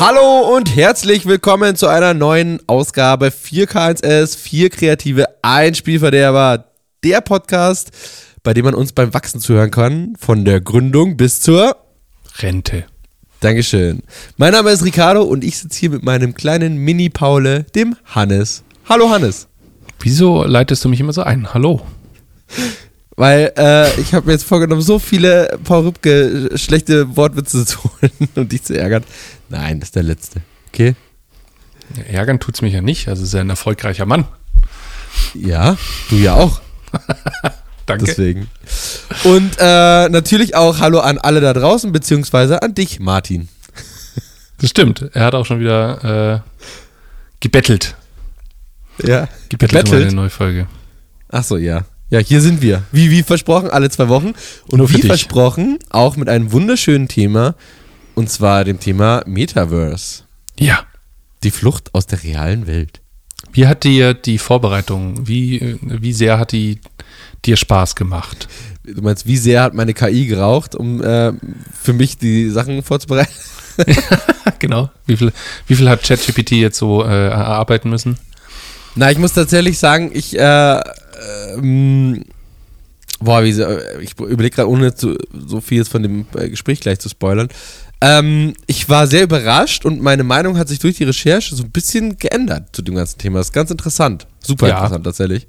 Hallo und herzlich willkommen zu einer neuen Ausgabe 4K1S, 4 kreative Einspielverderber, der Podcast, bei dem man uns beim Wachsen zuhören kann, von der Gründung bis zur Rente. Dankeschön. Mein Name ist Ricardo und ich sitze hier mit meinem kleinen Mini-Paule, dem Hannes. Hallo Hannes. Wieso leitest du mich immer so ein? Hallo. Weil äh, ich habe mir jetzt vorgenommen, so viele Paul Rübke schlechte Wortwitze zu holen und dich zu ärgern. Nein, das ist der letzte. Okay? Ja, ärgern tut's mich ja nicht. Also ist er ein erfolgreicher Mann. Ja, du ja auch. Danke. Deswegen. Und äh, natürlich auch Hallo an alle da draußen, beziehungsweise an dich, Martin. Das stimmt. Er hat auch schon wieder äh, gebettelt. Ja. Gebettelt, um eine neue Folge. Ach so, ja. Ja, hier sind wir. Wie, wie versprochen, alle zwei Wochen. Und Nur wie dich. versprochen, auch mit einem wunderschönen Thema. Und zwar dem Thema Metaverse. Ja. Die Flucht aus der realen Welt. Wie hat dir die Vorbereitung, wie, äh, wie sehr hat die dir Spaß gemacht? Du meinst, wie sehr hat meine KI geraucht, um äh, für mich die Sachen vorzubereiten? genau. Wie viel, wie viel hat ChatGPT jetzt so äh, erarbeiten müssen? Na, ich muss tatsächlich sagen, ich, äh, ähm, boah, wie, so- ich überlege gerade, ohne zu, so viel von dem äh, Gespräch gleich zu spoilern. Ähm, ich war sehr überrascht und meine Meinung hat sich durch die Recherche so ein bisschen geändert zu dem ganzen Thema. Das ist ganz interessant. Super Ja. interessant tatsächlich.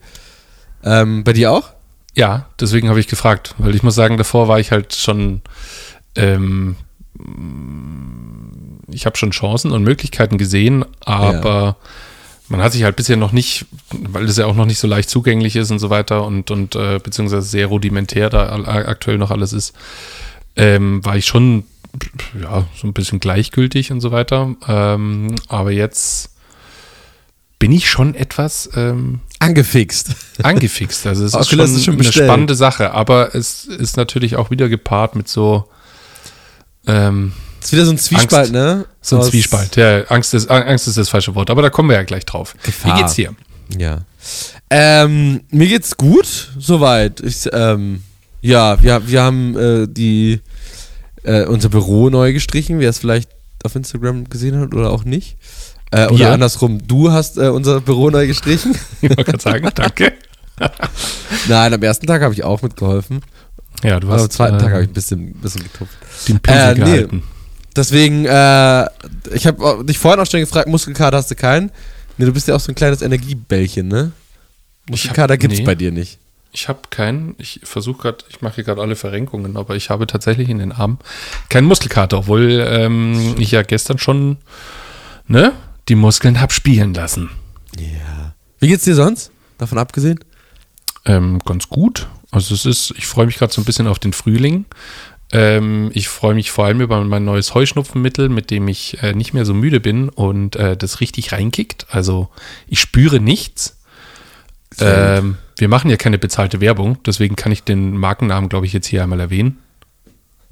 Ähm, bei dir auch? Ja, deswegen habe ich gefragt, weil ich muss sagen, davor war ich halt schon, ähm, ich habe schon Chancen und Möglichkeiten gesehen, aber man hat sich halt bisher noch nicht, weil es ja auch noch nicht so leicht zugänglich ist und so weiter und, und äh, beziehungsweise sehr rudimentär da aktuell noch alles ist, ähm, war ich schon ja, so ein bisschen gleichgültig und so weiter. Ähm, aber jetzt bin ich schon etwas ähm, Angefixt. angefixt. Also es ist schon, das ist schon eine spannende Sache, aber es ist natürlich auch wieder gepaart mit so ähm, ist wieder so ein Zwiespalt, Angst. ne? so ein Aus- Zwiespalt. Ja, Angst ist, Angst ist das falsche Wort, aber da kommen wir ja gleich drauf. Gefahr. Wie geht's dir? Ja. Ähm, mir geht's gut, soweit. Ich, ähm, ja, wir, wir haben äh, die äh, unser Büro neu gestrichen, wer es vielleicht auf Instagram gesehen hat oder auch nicht. Äh, oder andersrum, du hast äh, unser Büro neu gestrichen. Ich wollte gerade sagen, danke. Nein, am ersten Tag habe ich auch mitgeholfen. Ja, du Aber hast am zweiten äh, Tag habe ich ein bisschen, bisschen getupft. den Pinsel Äh, nee. gehalten. Deswegen, äh, ich habe dich vorhin auch schon gefragt, Muskelkater hast du keinen? Nee, du bist ja auch so ein kleines Energiebällchen, ne? Muskelkater hab- gibt's nee. bei dir nicht. Ich habe keinen, ich versuche gerade, ich mache hier gerade alle Verrenkungen, aber ich habe tatsächlich in den Armen keinen Muskelkater, obwohl ähm, ich ja gestern schon ne, die Muskeln hab spielen lassen. Ja. Wie geht's dir sonst? Davon abgesehen? Ähm, ganz gut. Also es ist, ich freue mich gerade so ein bisschen auf den Frühling. Ähm, ich freue mich vor allem über mein neues Heuschnupfenmittel, mit dem ich äh, nicht mehr so müde bin und äh, das richtig reinkickt. Also ich spüre nichts. Ähm, wir machen ja keine bezahlte Werbung, deswegen kann ich den Markennamen, glaube ich, jetzt hier einmal erwähnen.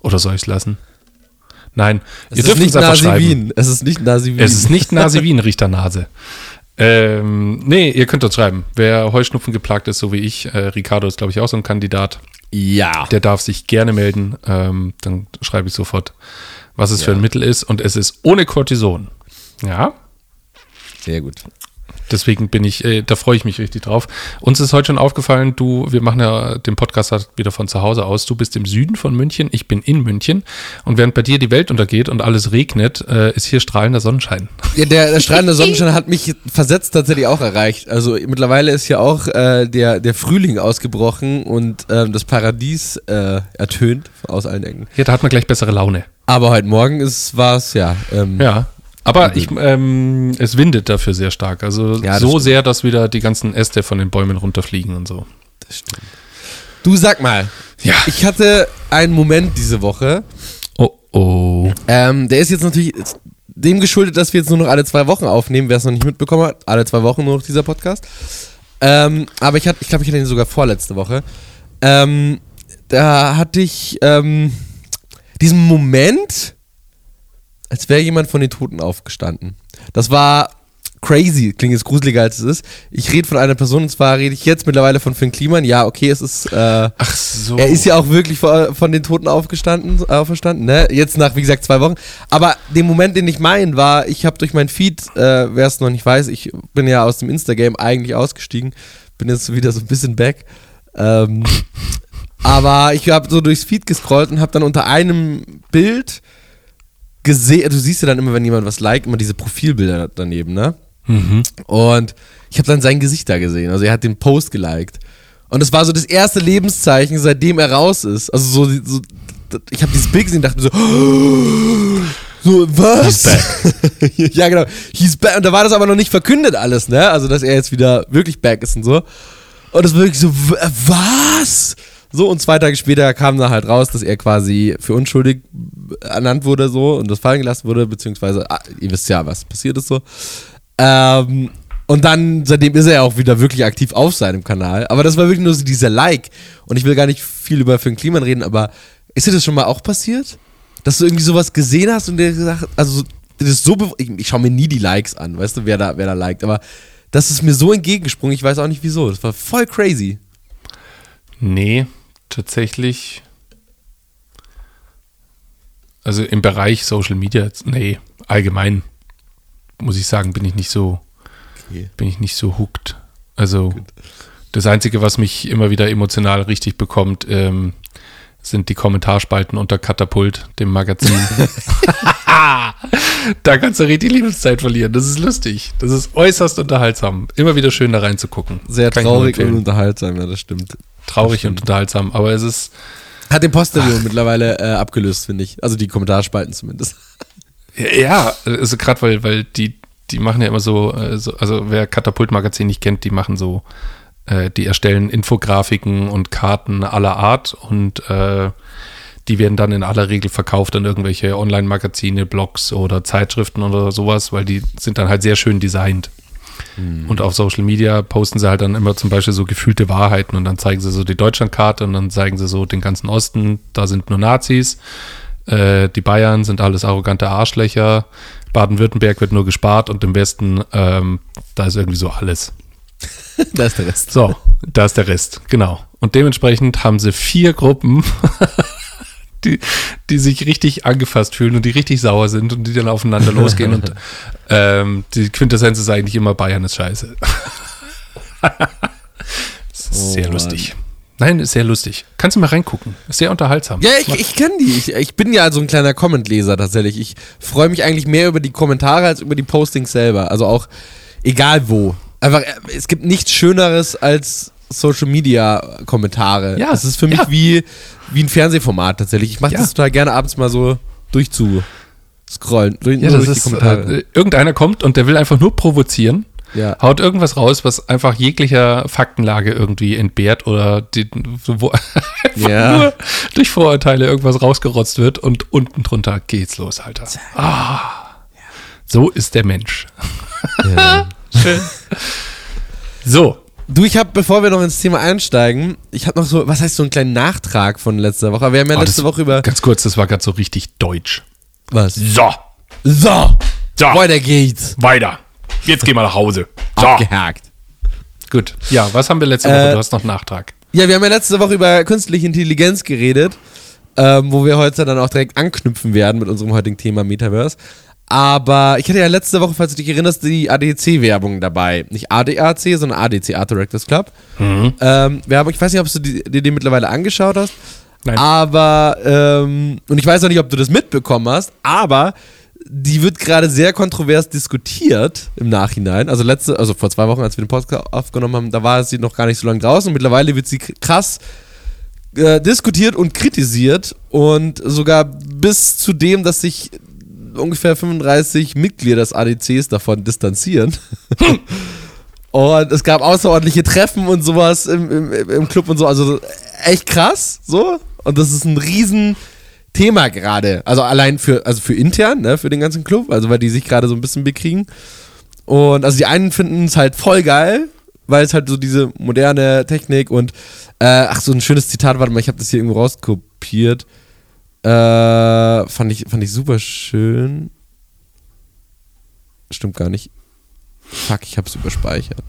Oder soll ich es lassen? Nein, Es ist nicht Nasivin. Es ist nicht Nasivin. es ist nicht Nasivin, riecht der Nase. Ähm, nee, ihr könnt uns schreiben. Wer Heuschnupfen geplagt ist, so wie ich, äh, Ricardo ist, glaube ich, auch so ein Kandidat, ja. der darf sich gerne melden. Ähm, dann schreibe ich sofort, was es für ein Mittel ist. Und es ist ohne Cortison. Ja, Sehr gut. Deswegen bin ich, äh, da freue ich mich richtig drauf. Uns ist heute schon aufgefallen, du, wir machen ja den Podcast halt wieder von zu Hause aus. Du bist im Süden von München, ich bin in München. Und während bei dir die Welt untergeht und alles regnet, äh, ist hier strahlender Sonnenschein. Ja, der, der strahlende Sonnenschein hat mich versetzt tatsächlich auch erreicht. Also mittlerweile ist ja auch äh, der, der Frühling ausgebrochen und ähm, das Paradies äh, ertönt aus allen Ecken. Ja, da hat man gleich bessere Laune. Aber heute Morgen war es ja. Ähm, Ja. Aber ich, ähm, es windet dafür sehr stark. Also Ja, so stimmt. sehr, dass wieder die ganzen Äste von den Bäumen runterfliegen und so. Das stimmt. Du sag mal, Ja. ich hatte einen Moment diese Woche. Oh oh. Ähm, der ist jetzt natürlich dem geschuldet, dass wir jetzt nur noch alle zwei Wochen aufnehmen, wer es noch nicht mitbekommen hat. Alle zwei Wochen nur noch dieser Podcast. Ähm, aber ich hatte, ich glaube, ich hatte ihn sogar vorletzte Woche. Ähm, da hatte ich ähm, diesen Moment, als wäre jemand von den Toten aufgestanden. Das war crazy, klingt jetzt gruseliger als es ist. Ich rede von einer Person und zwar rede ich jetzt mittlerweile von Finn Kliman. Ja, okay, es ist. Äh, Ach so. Er ist ja auch wirklich von, von den Toten aufgestanden, auferstanden, ne? Jetzt nach, wie gesagt, zwei Wochen. Aber den Moment, den ich meine, war, ich habe durch mein Feed, äh, wer es noch nicht weiß, ich bin ja aus dem Instagame eigentlich ausgestiegen, bin jetzt wieder so ein bisschen back. Ähm, aber ich habe so durchs Feed gescrollt und habe dann unter einem Bild gesehen, du siehst ja dann immer, wenn jemand was liked, immer diese Profilbilder daneben, ne? Mhm. Und ich habe dann sein Gesicht da gesehen. Also er hat den Post geliked. Und das war so das erste Lebenszeichen, seitdem er raus ist. Also so, so ich habe dieses Bild gesehen und dachte mir so, so was? ja, genau. He's back. Und da war das aber noch nicht verkündet alles, ne? Also, dass er jetzt wieder wirklich back ist und so. Und das war wirklich so, was? So, und zwei Tage später kam dann halt raus, dass er quasi für unschuldig ernannt wurde, so, und das fallen gelassen wurde, beziehungsweise, ah, ihr wisst ja, was passiert ist so. Ähm, und dann, seitdem ist er ja auch wieder wirklich aktiv auf seinem Kanal. Aber das war wirklich nur so dieser Like. Und ich will gar nicht viel über Finn Kliman reden, aber ist dir das schon mal auch passiert? Dass du irgendwie sowas gesehen hast und dir gesagt also das ist so, ich, ich schaue mir nie die Likes an, weißt du, wer da, wer da liked, aber das ist mir so entgegengesprungen, ich weiß auch nicht wieso. Das war voll crazy. Nee, tatsächlich. Also im Bereich Social Media, nee, allgemein muss ich sagen, bin ich nicht so, okay. bin ich nicht so hooked. Also Gut. das Einzige, was mich immer wieder emotional richtig bekommt, ähm, sind die Kommentarspalten unter Katapult, dem Magazin. da kannst du richtig Lebenszeit verlieren. Das ist lustig. Das ist äußerst unterhaltsam. Immer wieder schön da reinzugucken. Sehr Kann traurig und unterhaltsam, ja, das stimmt. Traurig und unterhaltsam, aber es ist. Hat den Posterion mittlerweile äh, abgelöst, finde ich. Also die Kommentarspalten zumindest. Ja, also gerade weil, weil die, die machen ja immer so, äh, so also wer Katapult-Magazin nicht kennt, die machen so äh, die erstellen Infografiken und Karten aller Art und äh, die werden dann in aller Regel verkauft an irgendwelche Online-Magazine, Blogs oder Zeitschriften oder sowas, weil die sind dann halt sehr schön designt. Mhm. Und auf Social Media posten sie halt dann immer zum Beispiel so gefühlte Wahrheiten und dann zeigen sie so die Deutschlandkarte und dann zeigen sie so den ganzen Osten, da sind nur Nazis, äh, die Bayern sind alles arrogante Arschlöcher, Baden-Württemberg wird nur gespart und im Westen, ähm, da ist irgendwie so alles. da ist der Rest. So, da ist der Rest, genau. Und dementsprechend haben sie vier Gruppen, die, die sich richtig angefasst fühlen und die richtig sauer sind und die dann aufeinander losgehen. und ähm, die Quintessenz ist eigentlich immer Bayern ist scheiße. ist oh, sehr lustig. Nein, ist sehr lustig. Kannst du mal reingucken. Ist sehr unterhaltsam. Ja, ich, ich kenne die. Ich, ich bin ja so ein kleiner Comment-Leser tatsächlich. Ich freue mich eigentlich mehr über die Kommentare als über die Postings selber. Also auch egal wo. Einfach, äh, es gibt nichts Schöneres als Social Media Kommentare. Ja. Das ist für mich ja. wie, wie ein Fernsehformat tatsächlich. Ich mache ja. das total gerne abends mal so durchzuscrollen. Durch, ja, das durch ist, äh, irgendeiner kommt und der will einfach nur provozieren. Ja. Haut irgendwas raus, was einfach jeglicher Faktenlage irgendwie entbehrt oder die, wo ja. nur durch Vorurteile irgendwas rausgerotzt wird und unten drunter geht's los, Alter. Ah, so ist der Mensch. Ja. Schön. So. Du, ich habe, bevor wir noch ins Thema einsteigen, ich habe noch so, was heißt so einen kleinen Nachtrag von letzter Woche? Wir haben ja oh, letzte Woche über. Ganz kurz, das war gerade so richtig deutsch. Was? So. So. So. Weiter geht's. Weiter. Jetzt gehen wir nach Hause. So. Abgehakt. Gut. Ja, was haben wir letzte Woche? Äh, du hast noch einen Nachtrag. Ja, wir haben ja letzte Woche über künstliche Intelligenz geredet, ähm, wo wir heute dann auch direkt anknüpfen werden mit unserem heutigen Thema Metaverse. Aber ich hatte ja letzte Woche, falls du dich erinnerst, die ADC-Werbung dabei. Nicht ADAC, sondern ADC, Art Directors Club. Mhm. Ähm, Werbung, ich weiß nicht, ob du dir die, die mittlerweile angeschaut hast. Nein. Aber, ähm, und ich weiß auch nicht, ob du das mitbekommen hast, aber die wird gerade sehr kontrovers diskutiert im Nachhinein. Also letzte, also vor zwei Wochen, als wir den Podcast aufgenommen haben, da war sie noch gar nicht so lange draußen und mittlerweile wird sie krass äh, diskutiert und kritisiert und sogar bis zu dem, dass sich ungefähr 35 Mitglieder des ADCs davon distanzieren. und es gab außerordentliche Treffen und sowas im, im, im Club und so. Also echt krass, so. Und das ist ein riesen Thema gerade. Also allein für, also für intern, ne, für den ganzen Club, also weil die sich gerade so ein bisschen bekriegen. Und also die einen finden es halt voll geil, weil es halt so diese moderne Technik und äh, ach, so ein schönes Zitat, warte mal, ich habe das hier irgendwo rauskopiert. Äh, fand, ich, fand ich super schön. Stimmt gar nicht. Fuck, ich hab's überspeichert.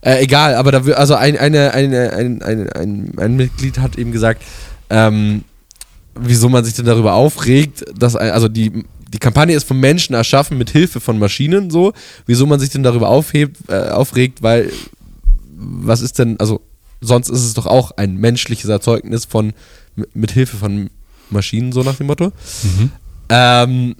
Äh, egal, aber da also ein, eine, eine, ein, ein, ein, Mitglied hat eben gesagt, ähm, wieso man sich denn darüber aufregt, dass also die, die Kampagne ist vom Menschen erschaffen mit Hilfe von Maschinen so, wieso man sich denn darüber aufhebt, äh, aufregt, weil was ist denn, also sonst ist es doch auch ein menschliches Erzeugnis von mit Hilfe von Maschinen, so nach dem Motto. Mhm. Ähm,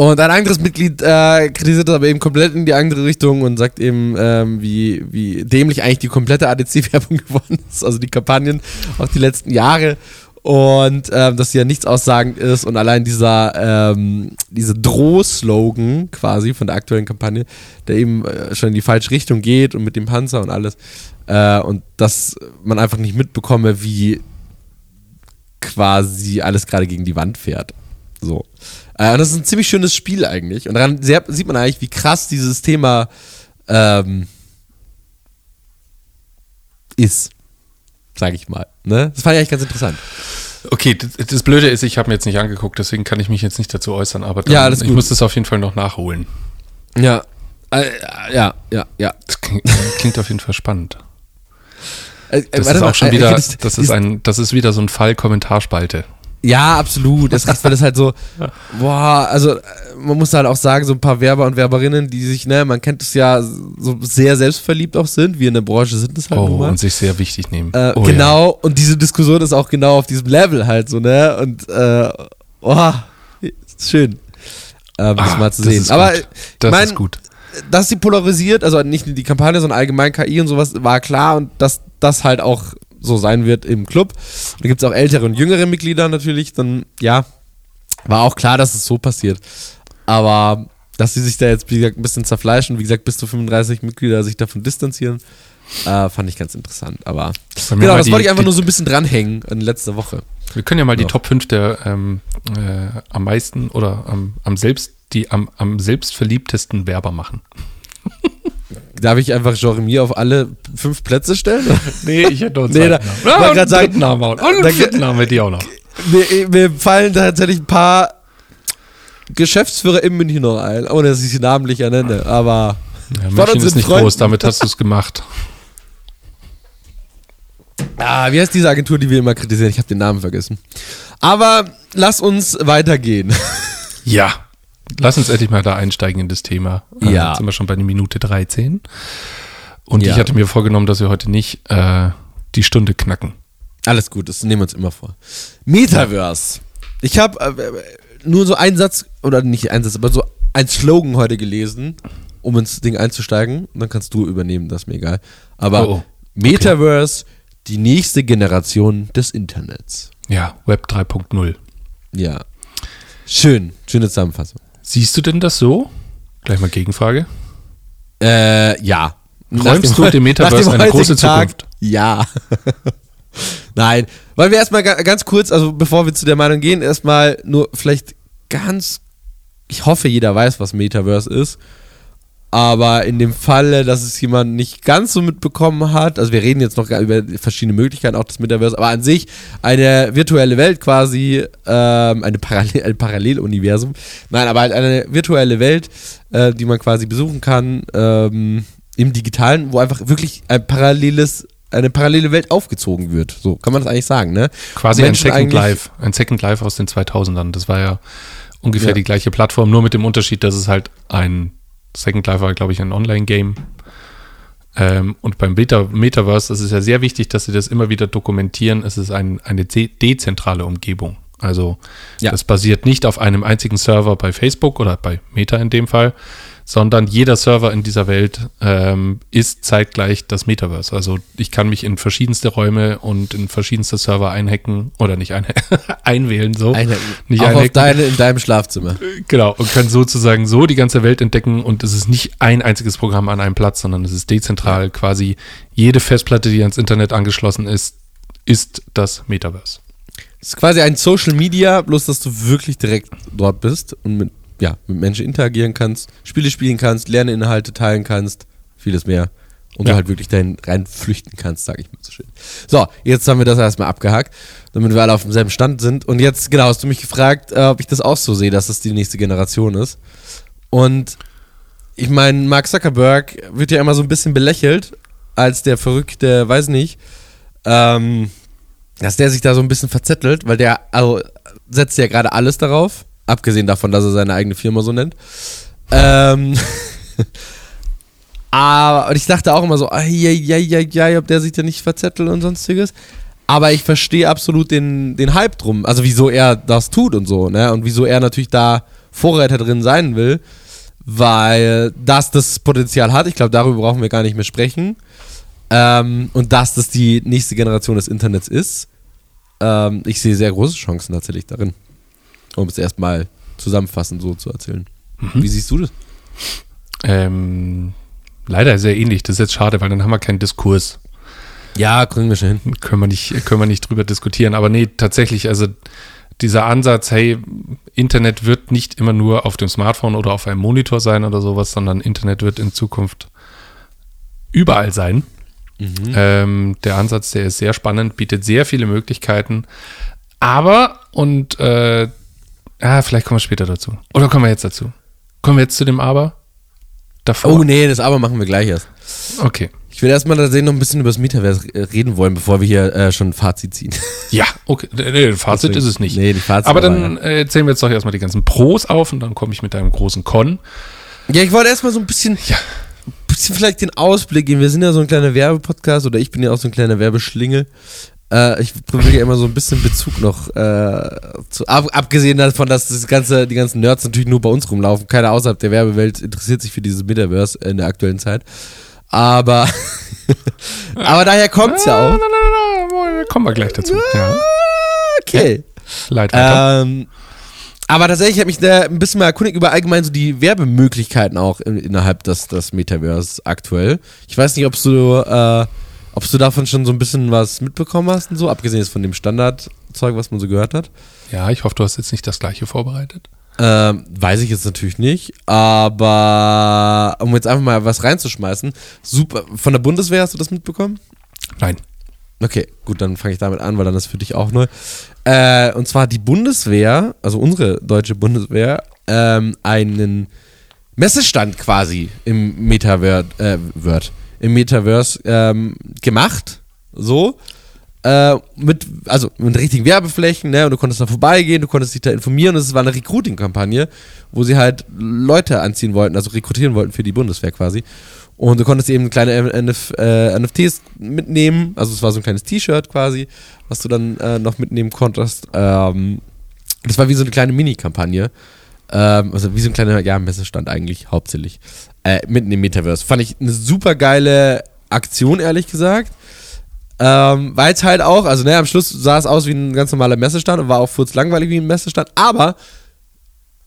und ein anderes Mitglied äh, kritisiert das aber eben komplett in die andere Richtung und sagt eben, ähm, wie, wie dämlich eigentlich die komplette ADC-Werbung geworden ist, also die Kampagnen, auch die letzten Jahre. Und ähm, dass sie ja nichts aussagend ist und allein dieser ähm, diese Droh-Slogan quasi von der aktuellen Kampagne, der eben äh, schon in die falsche Richtung geht und mit dem Panzer und alles. Äh, und dass man einfach nicht mitbekomme, wie quasi alles gerade gegen die Wand fährt. So. Äh, und das ist ein ziemlich schönes Spiel eigentlich. Und daran sehr, sieht man eigentlich, wie krass dieses Thema ähm, ist. Sag ich mal. Ne? Das fand ich eigentlich ganz interessant. Okay, das, das Blöde ist, ich habe mir jetzt nicht angeguckt, deswegen kann ich mich jetzt nicht dazu äußern, aber dann, ja, ich muss das auf jeden Fall noch nachholen. Ja, äh, ja, ja, ja. Das klingt, klingt auf jeden Fall spannend. Äh, das ist auch schon äh, wieder, das ist ein, das ist wieder so ein Fall Kommentarspalte. Ja, absolut. Das ist, weil das halt so, boah, also man muss halt auch sagen, so ein paar Werber und Werberinnen, die sich, ne, man kennt es ja, so sehr selbstverliebt auch sind, wir in der Branche sind es halt. Oh, und sich sehr wichtig nehmen. Äh, oh, genau, ja. und diese Diskussion ist auch genau auf diesem Level halt so, ne? Und äh, ist schön, äh, das ah, mal zu sehen. Aber das mein, ist gut. Dass sie polarisiert, also nicht die Kampagne, sondern allgemein KI und sowas, war klar und dass das halt auch so sein wird im Club. Da gibt es auch ältere und jüngere Mitglieder natürlich. Dann, ja, war auch klar, dass es so passiert. Aber dass sie sich da jetzt, wie gesagt, ein bisschen zerfleischen, wie gesagt, bis zu 35 Mitglieder sich davon distanzieren, äh, fand ich ganz interessant. Aber genau, das die, wollte ich einfach die, nur so ein bisschen dranhängen in letzter Woche. Wir können ja mal ja. die Top 5 der ähm, äh, am meisten oder am, am selbst, die am, am selbstverliebtesten Werber machen. Darf ich einfach Jeremy auf alle fünf Plätze stellen? nee, ich hätte uns nee, da, ja, und sagen, Namen auch. Und einen vierten Namen hätte ich auch noch. Mir, mir fallen tatsächlich ein paar Geschäftsführer in München noch ein, ohne dass ich sie namentlich ernenne, aber ja, München ist nicht Freunden. groß, damit hast du es gemacht. Ah, wie heißt diese Agentur, die wir immer kritisieren? Ich habe den Namen vergessen. Aber lass uns weitergehen. Ja. Lass uns endlich mal da einsteigen in das Thema. Äh, ja. Jetzt sind wir schon bei der Minute 13. Und ja. ich hatte mir vorgenommen, dass wir heute nicht äh, die Stunde knacken. Alles gut, das nehmen wir uns immer vor. Metaverse. Ich habe äh, nur so einen Satz, oder nicht einen Satz, aber so ein Slogan heute gelesen, um ins Ding einzusteigen. Und dann kannst du übernehmen, das ist mir egal. Aber oh, oh. Metaverse, okay. die nächste Generation des Internets. Ja, Web 3.0. Ja. Schön, schöne Zusammenfassung. Siehst du denn das so? Gleich mal Gegenfrage. Äh, ja. Räumst du dem Metaverse eine große Zukunft? Tag, ja. Nein, weil wir erstmal ganz kurz, also bevor wir zu der Meinung gehen, erstmal nur vielleicht ganz, ich hoffe, jeder weiß, was Metaverse ist. Aber in dem Falle, dass es jemand nicht ganz so mitbekommen hat, also wir reden jetzt noch über verschiedene Möglichkeiten, auch des Metaverse, aber an sich eine virtuelle Welt quasi, ähm, eine Parallel, ein Paralleluniversum. Nein, aber halt eine virtuelle Welt, äh, die man quasi besuchen kann, ähm, im Digitalen, wo einfach wirklich ein paralleles eine parallele Welt aufgezogen wird. So kann man das eigentlich sagen, ne? Quasi ein Second Life, ein Second Life aus den 2000ern. Das war ja ungefähr ja. die gleiche Plattform, nur mit dem Unterschied, dass es halt ein Second Life war, glaube ich, ein Online-Game. Ähm, und beim Beta Metaverse, ist ja sehr wichtig, dass sie das immer wieder dokumentieren. Es ist ein, eine dezentrale Umgebung. Also ja. das basiert nicht auf einem einzigen Server bei Facebook oder bei Meta in dem Fall, sondern jeder Server in dieser Welt ähm, ist zeitgleich das Metaverse. Also ich kann mich in verschiedenste Räume und in verschiedenste Server einhacken oder nicht ein, einwählen so. Einhacken. Nicht Auch einhacken. auf deine, in deinem Schlafzimmer. Genau, und kann sozusagen so die ganze Welt entdecken und es ist nicht ein einziges Programm an einem Platz, sondern es ist dezentral quasi jede Festplatte, die ans Internet angeschlossen ist, ist das Metaverse. Es ist quasi ein Social Media, bloß dass du wirklich direkt dort bist und mit ja, mit Menschen interagieren kannst, Spiele spielen kannst, Lerninhalte teilen kannst, vieles mehr. Und ja. du halt wirklich dahin reinflüchten kannst, sag ich mal so schön. So, jetzt haben wir das erstmal abgehakt, damit wir alle auf demselben Stand sind. Und jetzt, genau, hast du mich gefragt, äh, ob ich das auch so sehe, dass das die nächste Generation ist. Und ich meine, Mark Zuckerberg wird ja immer so ein bisschen belächelt als der verrückte, weiß nicht, ähm, dass der sich da so ein bisschen verzettelt, weil der also, setzt ja gerade alles darauf, abgesehen davon, dass er seine eigene Firma so nennt. Ähm, aber und ich dachte auch immer so, ja, ja, ja, ja, ob der sich da nicht verzettelt und sonstiges. Aber ich verstehe absolut den, den Hype drum, also wieso er das tut und so, ne? Und wieso er natürlich da Vorreiter drin sein will, weil das das Potenzial hat. Ich glaube, darüber brauchen wir gar nicht mehr sprechen. Ähm, und dass das die nächste Generation des Internets ist. Ähm, ich sehe sehr große Chancen tatsächlich darin. Um es erstmal zusammenfassend so zu erzählen. Mhm. Wie siehst du das? Ähm, leider sehr ähnlich. Das ist jetzt schade, weil dann haben wir keinen Diskurs. Ja, kriegen wir schon hin. Können wir nicht, können wir nicht drüber diskutieren. Aber nee, tatsächlich, also dieser Ansatz, hey, Internet wird nicht immer nur auf dem Smartphone oder auf einem Monitor sein oder sowas, sondern Internet wird in Zukunft überall sein. Mhm. Ähm, der Ansatz, der ist sehr spannend, bietet sehr viele Möglichkeiten. Aber, und äh, ah, vielleicht kommen wir später dazu. Oder kommen wir jetzt dazu? Kommen wir jetzt zu dem Aber? Davor? Oh nee, das Aber machen wir gleich erst. Okay. Ich will erstmal tatsächlich noch ein bisschen über das Metaverse reden wollen, bevor wir hier äh, schon ein Fazit ziehen. Ja, okay. Nee, Fazit Deswegen, ist es nicht. Nee, die Fazit aber dann ja. äh, zählen wir jetzt doch erstmal die ganzen Pros auf und dann komme ich mit einem großen Con. Ja, ich wollte erstmal so ein bisschen, ja, ein bisschen vielleicht den Ausblick geben. Wir sind ja so ein kleiner Werbepodcast oder ich bin ja auch so ein kleiner Werbeschlingel. Äh, ich probiere ja immer so ein bisschen Bezug noch äh, zu, ab, abgesehen davon, dass das ganze, die ganzen Nerds natürlich nur bei uns rumlaufen. Keiner außerhalb der Werbewelt interessiert sich für dieses Metaverse in der aktuellen Zeit. Aber, aber daher kommt es ja auch. Kommen wir gleich dazu. Ja. Okay. Leid ähm, aber tatsächlich habe ich da ein bisschen mal erkundigt über allgemein so die Werbemöglichkeiten auch in, innerhalb des, des Metaverse aktuell. Ich weiß nicht, ob du, äh, ob du davon schon so ein bisschen was mitbekommen hast und so, abgesehen jetzt von dem Standardzeug, was man so gehört hat. Ja, ich hoffe, du hast jetzt nicht das gleiche vorbereitet. Ähm, weiß ich jetzt natürlich nicht, aber um jetzt einfach mal was reinzuschmeißen, super. Von der Bundeswehr hast du das mitbekommen? Nein. Okay, gut, dann fange ich damit an, weil dann ist für dich auch neu. Äh, und zwar die Bundeswehr, also unsere deutsche Bundeswehr, ähm, einen Messestand quasi im Metaverse, äh, Word, im Metaverse ähm, gemacht. So äh, mit, also mit richtigen Werbeflächen, ne? Und du konntest da vorbeigehen, du konntest dich da informieren. Und es war eine Recruiting-Kampagne, wo sie halt Leute anziehen wollten, also rekrutieren wollten für die Bundeswehr quasi. Und du konntest eben kleine NF, äh, NFTs mitnehmen. Also es war so ein kleines T-Shirt quasi, was du dann äh, noch mitnehmen konntest. Ähm, das war wie so eine kleine Mini-Kampagne. Ähm, also wie so ein kleiner, ja, Messestand eigentlich, hauptsächlich. Äh, mitten im Metaverse. Fand ich eine super geile Aktion, ehrlich gesagt. Ähm, Weil es halt auch, also ne, am Schluss sah es aus wie ein ganz normaler Messestand und war auch kurz langweilig wie ein Messestand, aber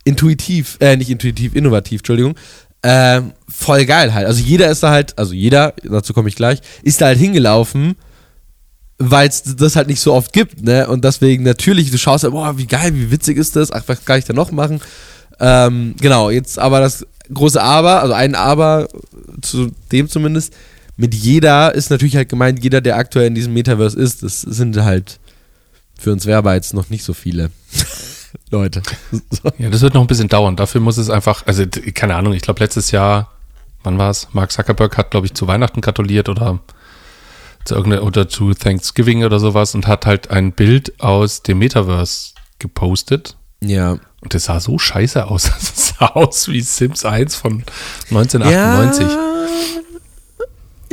intuitiv, äh, nicht intuitiv, innovativ, Entschuldigung, äh, voll geil halt. Also jeder ist da halt, also jeder, dazu komme ich gleich, ist da halt hingelaufen, weil es das halt nicht so oft gibt, ne? Und deswegen natürlich, du schaust halt, boah, wie geil, wie witzig ist das, ach, was kann ich da noch machen? Ähm, genau, jetzt aber das große Aber, also ein Aber zu dem zumindest, mit jeder ist natürlich halt gemeint, jeder, der aktuell in diesem Metaverse ist. Das sind halt für uns Werber jetzt noch nicht so viele Leute. Ja, das wird noch ein bisschen dauern. Dafür muss es einfach, also keine Ahnung, ich glaube letztes Jahr, wann war es? Mark Zuckerberg hat, glaube ich, zu Weihnachten gratuliert oder zu irgendeiner oder zu Thanksgiving oder sowas und hat halt ein Bild aus dem Metaverse gepostet. Ja. Und das sah so scheiße aus. Das sah aus wie Sims 1 von 1998. Ja.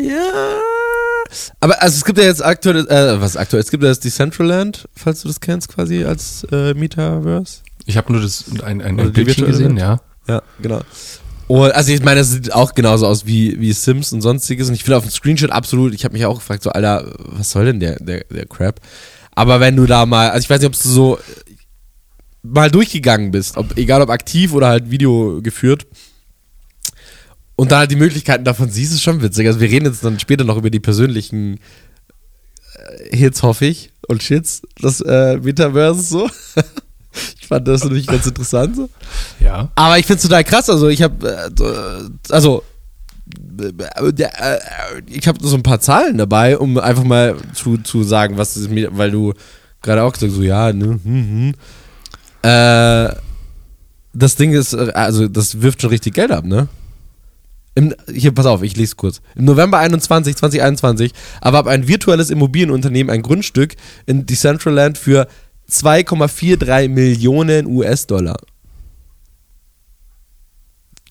Ja. Aber also es gibt ja jetzt aktuell, äh, was aktuell? Es gibt ja das Decentraland, falls du das kennst, quasi als äh, Metaverse. Ich habe nur das ein, ein, ein Bildchen gesehen, ja. Ja, genau. Und, also ich meine, das sieht auch genauso aus wie, wie Sims und sonstiges. Und ich finde auf dem Screenshot absolut, ich habe mich auch gefragt, so, Alter, was soll denn der, der, der Crap? Aber wenn du da mal, also ich weiß nicht, ob du so mal durchgegangen bist, ob, egal ob aktiv oder halt Video geführt, und dann halt die Möglichkeiten davon siehst, ist schon witzig. Also wir reden jetzt dann später noch über die persönlichen äh, Hits, hoffe ich, und Shits, das äh, Metaverse so. ich fand das natürlich ganz interessant so. Ja. Aber ich finde es total krass. Also ich habe, äh, also äh, ich habe so ein paar Zahlen dabei, um einfach mal zu, zu sagen, was ist mir, weil du gerade auch gesagt so ja, ne, hm, hm. Äh, das Ding ist, also das wirft schon richtig Geld ab, ne? Im, hier, pass auf, ich lese kurz. Im November 21, 2021 erwarb ein virtuelles Immobilienunternehmen ein Grundstück in Decentraland für 2,43 Millionen US-Dollar.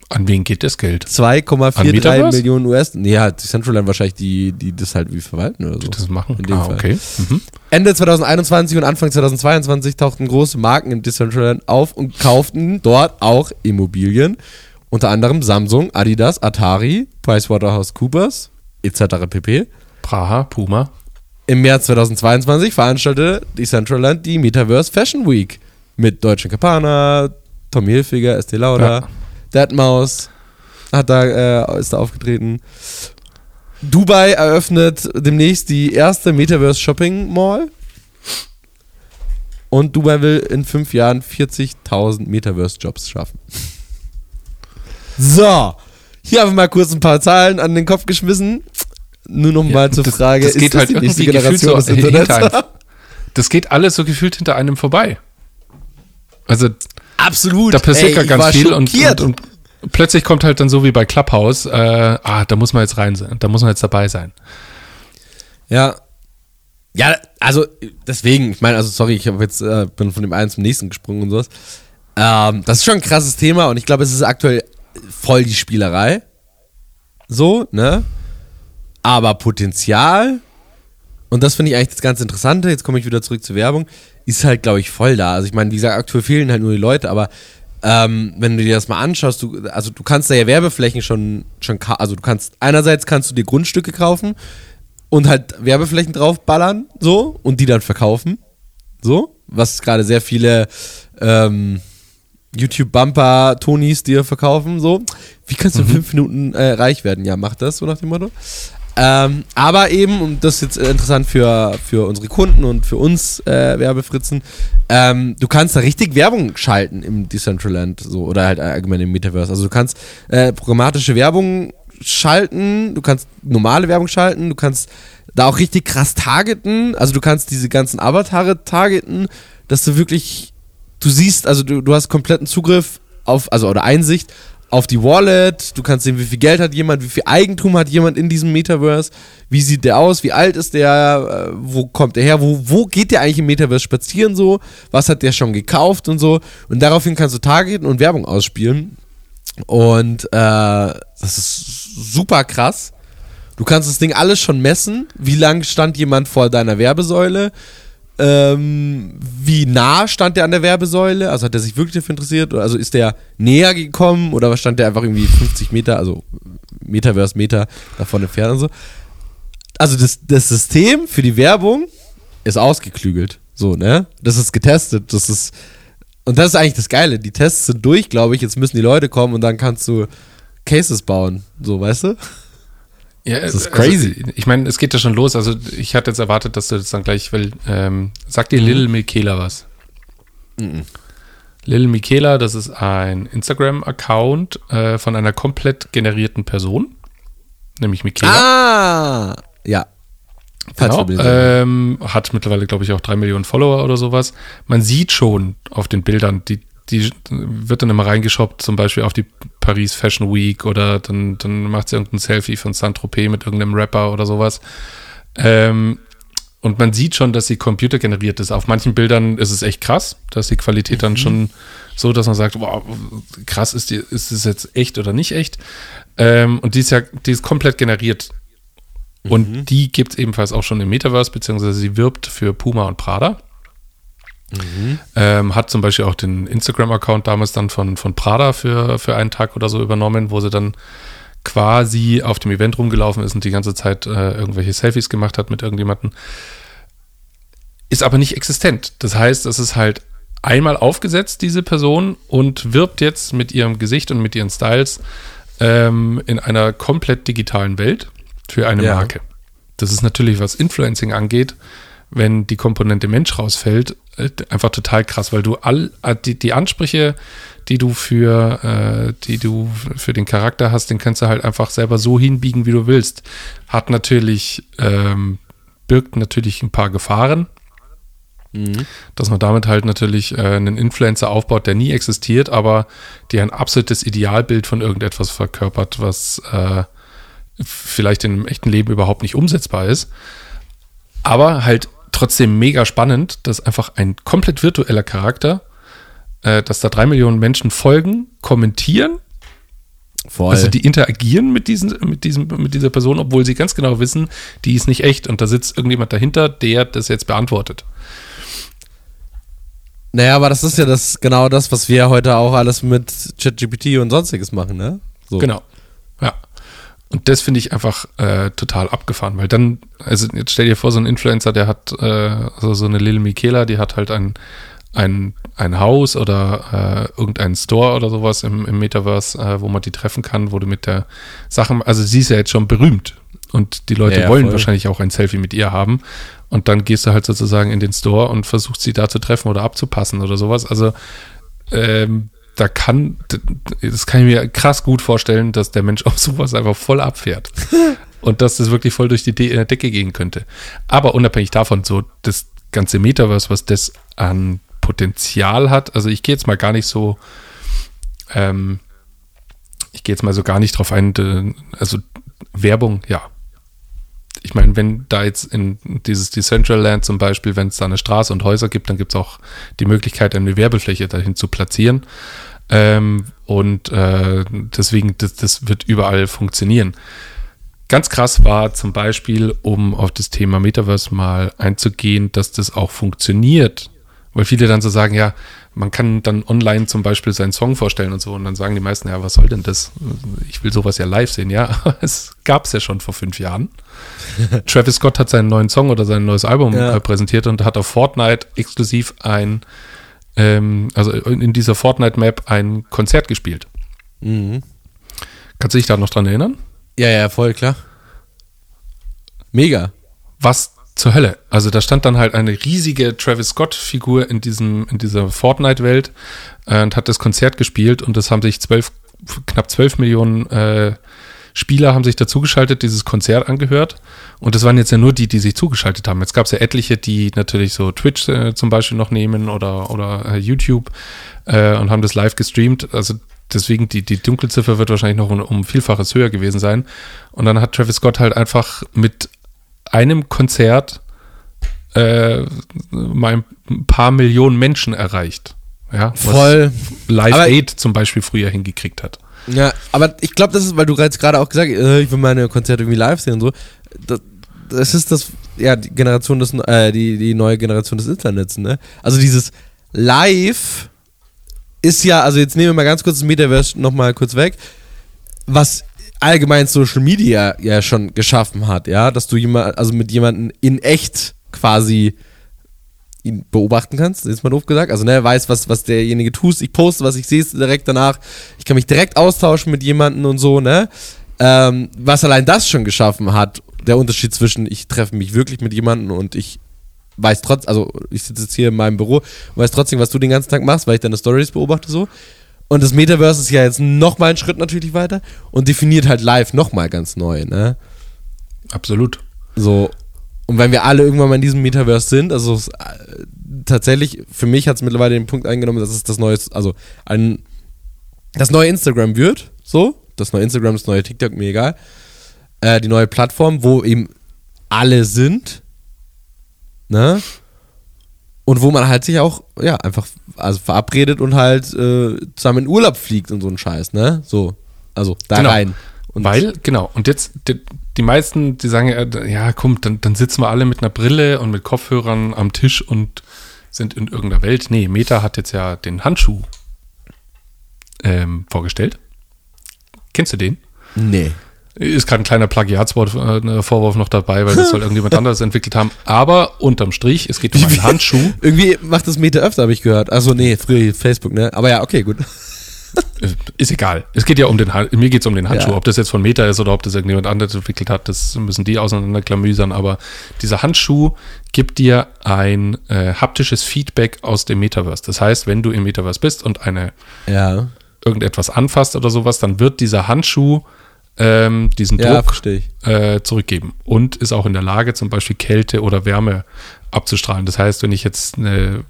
An wen geht das Geld? 2,43 Millionen US. Nee, hat Decentraland wahrscheinlich die, die das halt wie verwalten oder so. Die das machen. Ah, Fall. okay. Mhm. Ende 2021 und Anfang 2022 tauchten große Marken in Decentraland auf und kauften dort auch Immobilien. Unter anderem Samsung, Adidas, Atari, PricewaterhouseCoopers etc. pp. Praha, Puma. Im März 2022 veranstaltete Decentraland die Metaverse Fashion Week mit Deutsche Cabana, Tommy Hilfiger, Estee Lauder, Ja. Deadmaus hat da, äh, ist da aufgetreten. Dubai eröffnet demnächst die erste Metaverse Shopping Mall. Und Dubai will in fünf Jahren 40.000 Metaverse-Jobs schaffen. So, hier einfach mal kurz ein paar Zahlen an den Kopf geschmissen. Nur noch mal zur das, Frage, das geht ist halt das die nächste Generation des so hinter Internets? einem. Das geht alles so gefühlt hinter einem vorbei. Also Absolut. da passiert Ey, gar ganz viel und, und, und plötzlich kommt halt dann so wie bei Clubhouse, äh, ah, da muss man jetzt rein sein, da muss man jetzt dabei sein. Ja. Ja, also deswegen, ich meine, also sorry, ich habe jetzt äh, bin von dem einen zum nächsten gesprungen und sowas. Ähm, das ist schon ein krasses Thema und ich glaube, es ist aktuell voll die Spielerei. So, ne? Aber Potenzial, und das finde ich eigentlich das ganz Interessante, jetzt komme ich wieder zurück zur Werbung, ist halt, glaube ich, voll da. Also ich meine, wie gesagt, aktuell fehlen halt nur die Leute, aber ähm, wenn du dir das mal anschaust, du, also du kannst da ja Werbeflächen schon, schon, also du kannst, einerseits kannst du dir Grundstücke kaufen und halt Werbeflächen draufballern, so, und die dann verkaufen, so, was gerade sehr viele ähm, YouTube-Bumper-Tonis dir verkaufen, so. Wie kannst du in fünf Minuten äh, reich werden? Ja, mach das, so nach dem Motto. Ähm, aber eben, und das ist jetzt interessant für, für unsere Kunden und für uns äh, Werbefritzen, ähm, du kannst da richtig Werbung schalten im Decentraland so oder halt allgemein im Metaverse. Also du kannst äh, programmatische Werbung schalten, du kannst normale Werbung schalten, du kannst da auch richtig krass targeten, also du kannst diese ganzen Avatare targeten, dass du wirklich, du siehst, also du, du hast kompletten Zugriff auf, also oder Einsicht auf die Wallet, du kannst sehen, wie viel Geld hat jemand, wie viel Eigentum hat jemand in diesem Metaverse, wie sieht der aus, wie alt ist der, äh, wo kommt der her, wo, wo geht der eigentlich im Metaverse spazieren so, was hat der schon gekauft und so. Und daraufhin kannst du targeten und Werbung ausspielen. Und äh, das ist super krass. Du kannst das Ding alles schon messen, wie lang stand jemand vor deiner Werbesäule, ähm, wie nah stand der an der Werbesäule? Also hat er sich wirklich dafür interessiert? Also ist der näher gekommen oder stand der einfach irgendwie 50 Meter, also Metaverse Meter davon entfernt und so? Also das, das System für die Werbung ist ausgeklügelt. So, ne? Das ist getestet. Das ist. Und das ist eigentlich das Geile. Die Tests sind durch, glaube ich. Jetzt müssen die Leute kommen und dann kannst du Cases bauen. So, weißt du? Ja, Das ist also, crazy. ich meine, es geht ja schon los. Also ich hatte jetzt erwartet, dass du das dann gleich, weil, ähm, sagt dir Lil Michaela was? Lil Michaela, das ist ein Instagram-Account äh, von einer komplett generierten Person, nämlich Michaela. Ah! Ja. Genau, ähm, hat mittlerweile, glaube ich, auch drei Millionen Follower oder sowas. Man sieht schon auf den Bildern, die, die wird dann immer reingeschoppt, zum Beispiel auf die Paris Fashion Week oder dann, dann macht sie irgendein Selfie von Saint-Tropez mit irgendeinem Rapper oder sowas. Ähm, und man sieht schon, dass sie computergeneriert ist. Auf manchen Bildern ist es echt krass, dass die Qualität dann schon so, dass man sagt, wow, krass, ist, die, ist es jetzt echt oder nicht echt? Ähm, und die ist ja, die ist komplett generiert. Und die gibt es ebenfalls auch schon im Metaverse, beziehungsweise sie wirbt für Puma und Prada. Ähm, hat zum Beispiel auch den Instagram-Account damals dann von, von Prada für, für einen Tag oder so übernommen, wo sie dann quasi auf dem Event rumgelaufen ist und die ganze Zeit äh, irgendwelche Selfies gemacht hat mit irgendjemandem. Ist aber nicht existent. Das heißt, es ist halt einmal aufgesetzt, diese Person, und wirbt jetzt mit ihrem Gesicht und mit ihren Styles ähm, in einer komplett digitalen Welt für eine Ja. Marke. Das ist natürlich, was Influencing angeht, wenn die Komponente Mensch rausfällt, äh, einfach total krass, weil du all äh, die, die Ansprüche, die du für äh, die du für den Charakter hast, den kannst du halt einfach selber so hinbiegen, wie du willst. Hat natürlich ähm, birgt natürlich ein paar Gefahren. Mhm. Dass man damit halt natürlich äh, einen Influencer aufbaut, der nie existiert, aber der ein absolutes Idealbild von irgendetwas verkörpert, was äh, vielleicht im echten Leben überhaupt nicht umsetzbar ist. Aber halt trotzdem mega spannend, dass einfach ein komplett virtueller Charakter, äh, dass da drei Millionen Menschen folgen, kommentieren. Voll. Also die interagieren mit, diesen, mit, diesem, mit dieser Person, obwohl sie ganz genau wissen, die ist nicht echt und da sitzt irgendjemand dahinter, der das jetzt beantwortet. Naja, aber das ist ja das genau das, was wir heute auch alles mit ChatGPT und sonstiges machen, ne? So. Genau. Ja. Und das finde ich einfach äh, total abgefahren, weil dann, also jetzt stell dir vor, so ein Influencer, der hat, äh, also so eine Lil Michaela, die hat halt ein, ein, ein Haus oder äh, irgendeinen Store oder sowas im, im Metaverse, äh, wo man die treffen kann, wo du mit der Sache, also sie ist ja jetzt schon berühmt und die Leute ja, wollen voll. wahrscheinlich auch ein Selfie mit ihr haben und dann gehst du halt sozusagen in den Store und versuchst sie da zu treffen oder abzupassen oder sowas. Also ähm, da kann, das kann ich mir krass gut vorstellen, dass der Mensch auf sowas einfach voll abfährt. und dass das wirklich voll durch die De äh, Decke gehen könnte. Aber unabhängig davon, so das ganze Metaverse, was das an Potenzial hat, also ich gehe jetzt mal gar nicht so, ähm, ich gehe jetzt mal so gar nicht drauf ein, also Werbung, ja, ich meine, wenn da jetzt in dieses Decentraland zum Beispiel, wenn es da eine Straße und Häuser gibt, dann gibt es auch die Möglichkeit, eine Werbefläche dahin zu platzieren. Ähm, und äh, deswegen, das, das wird überall funktionieren. Ganz krass war zum Beispiel, um auf das Thema Metaverse mal einzugehen, dass das auch funktioniert. Weil viele dann so sagen, ja, man kann dann online zum Beispiel seinen Song vorstellen und so und dann sagen die meisten, ja, was soll denn das? Ich will sowas ja live sehen. Ja, es gab es ja schon vor fünf Jahren. Travis Scott hat seinen neuen Song oder sein neues Album ja. Äh, präsentiert und hat auf Fortnite exklusiv ein, ähm, also in dieser Fortnite-Map ein Konzert gespielt. Mhm. Kannst du dich da noch dran erinnern? Ja, ja, voll, klar. Mega. Was zur Hölle. Also da stand dann halt eine riesige Travis Scott-Figur in diesem, in dieser Fortnite-Welt äh, und hat das Konzert gespielt und das haben sich zwölf, knapp zwölf Millionen äh, Spieler haben sich dazugeschaltet, dieses Konzert angehört. Und das waren jetzt ja nur die, die sich zugeschaltet haben. Jetzt gab es ja etliche, die natürlich so Twitch äh, zum Beispiel noch nehmen oder, oder äh, YouTube äh, und haben das live gestreamt. Also deswegen, die, die Dunkelziffer wird wahrscheinlich noch um, um Vielfaches höher gewesen sein. Und dann hat Travis Scott halt einfach mit einem Konzert äh, mal ein paar Millionen Menschen erreicht. Ja, Voll. Live aber Aid zum Beispiel früher hingekriegt hat. Ja, aber ich glaube, das ist, weil du jetzt gerade auch gesagt hast, äh, ich will meine Konzerte irgendwie live sehen und so. Das, das ist das, ja, die Generation des, äh, die, die neue Generation des Internets, ne? Also dieses Live ist ja, also jetzt nehmen wir mal ganz kurz das Metaverse nochmal kurz weg, was allgemein Social Media ja schon geschaffen hat, ja, dass du jemand, also mit jemandem in echt quasi ihn beobachten kannst, ist mal doof gesagt. Also, ne, weiß, was, was derjenige tut. Ich poste was, ich sehe direkt danach. Ich kann mich direkt austauschen mit jemandem und so, ne? Ähm, was allein das schon geschaffen hat, der Unterschied zwischen ich treffe mich wirklich mit jemandem und ich weiß trotzdem, also ich sitze jetzt hier in meinem Büro weiß trotzdem, was du den ganzen Tag machst, weil ich deine Stories beobachte so. Und das Metaverse ist ja jetzt nochmal einen Schritt natürlich weiter und definiert halt live nochmal ganz neu, ne? Absolut. So. Und wenn wir alle irgendwann mal in diesem Metaverse sind, also es, äh, tatsächlich, für mich hat es mittlerweile den Punkt eingenommen, dass es das neue, also ein, das neue Instagram wird, so. Das neue Instagram, das neue TikTok, mir egal. Äh, die neue Plattform, wo eben alle sind, ne? Und wo man halt sich auch, ja, einfach also verabredet und halt äh, zusammen in Urlaub fliegt und so ein Scheiß, ne? So. Also da genau. rein. Und Weil, genau, und jetzt, die, die meisten, die sagen, ja, komm, dann, dann sitzen wir alle mit einer Brille und mit Kopfhörern am Tisch und sind in irgendeiner Welt. Nee, Meta hat jetzt ja den Handschuh ähm, vorgestellt. Kennst du den? Nee. Ist gerade ein kleiner Plagiatsvorwurf äh, noch dabei, weil das soll irgendjemand anderes entwickelt haben. Aber unterm Strich, es geht um einen Handschuh. Irgendwie macht das Meta öfter, habe ich gehört. Also nee, früher Facebook, ne? Aber ja, okay, gut. Äh, ist egal. Es geht ja um den mir geht es um den Handschuh. Ja. Ob das jetzt von Meta ist oder ob das irgendjemand anderes entwickelt hat, das müssen die auseinanderklamüsern. Aber dieser Handschuh gibt dir ein äh, haptisches Feedback aus dem Metaverse. Das heißt, wenn du im Metaverse bist und eine ja. irgendetwas anfasst oder sowas, dann wird dieser Handschuh ähm, diesen Ja, Druck äh, zurückgeben und ist auch in der Lage, zum Beispiel Kälte oder Wärme abzustrahlen. Das heißt, wenn ich jetzt eine,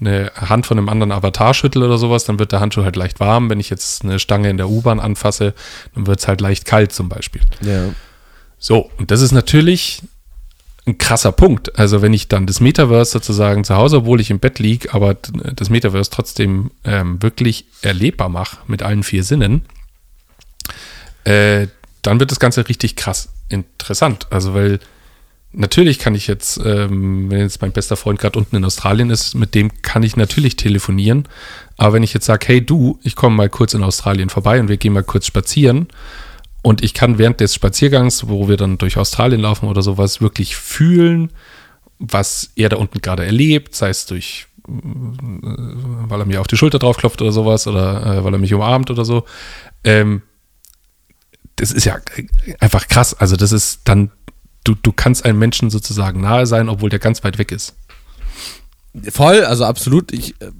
eine Hand von einem anderen Avatar schüttel oder sowas, dann wird der Handschuh halt leicht warm. Wenn ich jetzt eine Stange in der U-Bahn anfasse, dann wird es halt leicht kalt zum Beispiel. Ja. So, und das ist natürlich ein krasser Punkt. Also wenn ich dann das Metaverse sozusagen zu Hause, obwohl ich im Bett liege, aber das Metaverse trotzdem ähm, wirklich erlebbar mache mit allen vier Sinnen, äh, dann wird das Ganze richtig krass interessant. Also weil natürlich kann ich jetzt, ähm, wenn jetzt mein bester Freund gerade unten in Australien ist, mit dem kann ich natürlich telefonieren. Aber wenn ich jetzt sage, hey du, ich komme mal kurz in Australien vorbei und wir gehen mal kurz spazieren und ich kann während des Spaziergangs, wo wir dann durch Australien laufen oder sowas, wirklich fühlen, was er da unten gerade erlebt, sei es durch, äh, weil er mir auf die Schulter drauf klopft oder sowas oder äh, weil er mich umarmt oder so. Ähm, das ist ja einfach krass. Also das ist dann, du, du kannst einem Menschen sozusagen nahe sein, obwohl der ganz weit weg ist. Voll, also absolut. Ich, äh,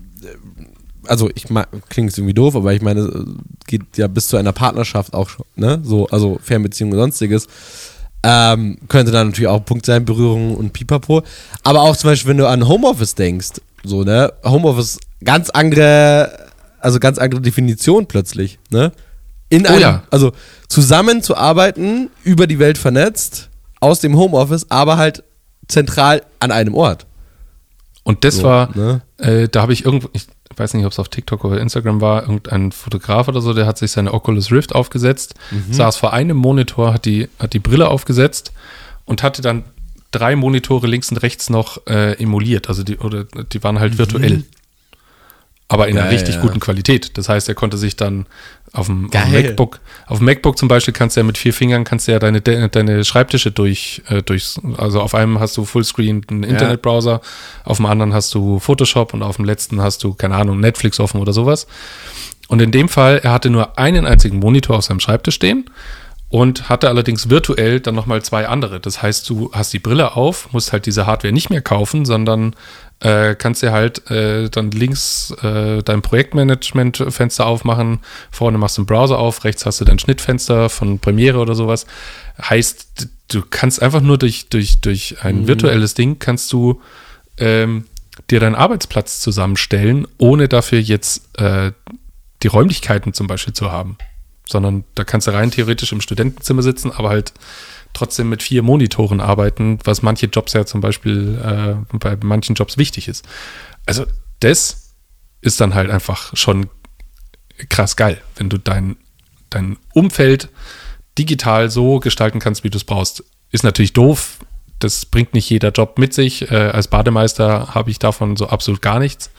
also ich klingt irgendwie doof, aber ich meine, es geht ja bis zu einer Partnerschaft auch schon, ne? So, also Fernbeziehung und sonstiges. Ähm, könnte dann natürlich auch Punkt sein, Berührung und Pipapo. Aber auch zum Beispiel, wenn du an Homeoffice denkst, so, ne? Homeoffice, ganz andere, also ganz andere Definition plötzlich, ne? In Oh einem, ja. also zusammenzuarbeiten, über die Welt vernetzt, aus dem Homeoffice, aber halt zentral an einem Ort. Und das So, war, ne? äh, da habe ich irgendwo, ich weiß nicht, ob es auf TikTok oder Instagram war, irgendein Fotograf oder so, der hat sich seine Oculus Rift aufgesetzt, saß vor einem Monitor, hat die, hat die Brille aufgesetzt und hatte dann drei Monitore links und rechts noch äh, emuliert. Also die, oder die waren halt virtuell. Aber in einer Geil, richtig ja. guten Qualität. Das heißt, er konnte sich dann auf dem, auf dem. MacBook, auf dem MacBook zum Beispiel kannst du ja mit vier Fingern kannst du ja deine, de- deine Schreibtische durch, äh, durch, also auf einem hast du Fullscreen einen Internetbrowser, auf dem anderen hast du Photoshop und auf dem letzten hast du, keine Ahnung, Netflix offen oder sowas. Und in dem Fall, er hatte nur einen einzigen Monitor auf seinem Schreibtisch stehen und hatte allerdings virtuell dann nochmal zwei andere. Das heißt, du hast die Brille auf, musst halt diese Hardware nicht mehr kaufen, sondern äh, kannst dir halt äh, dann links äh, dein Projektmanagement-Fenster aufmachen, vorne machst du einen Browser auf, rechts hast du dein Schnittfenster von Premiere oder sowas. Heißt, du kannst einfach nur durch, durch, durch ein virtuelles Ding kannst du ähm, dir deinen Arbeitsplatz zusammenstellen, ohne dafür jetzt äh, die Räumlichkeiten zum Beispiel zu haben. Sondern da kannst du rein theoretisch im Studentenzimmer sitzen, aber halt trotzdem mit vier Monitoren arbeiten, was manche Jobs ja zum Beispiel äh, bei manchen Jobs wichtig ist. Also das ist dann halt einfach schon krass geil, wenn du dein, dein Umfeld digital so gestalten kannst, wie du es brauchst. Ist natürlich doof, das bringt nicht jeder Job mit sich. Äh, als Bademeister habe ich davon so absolut gar nichts.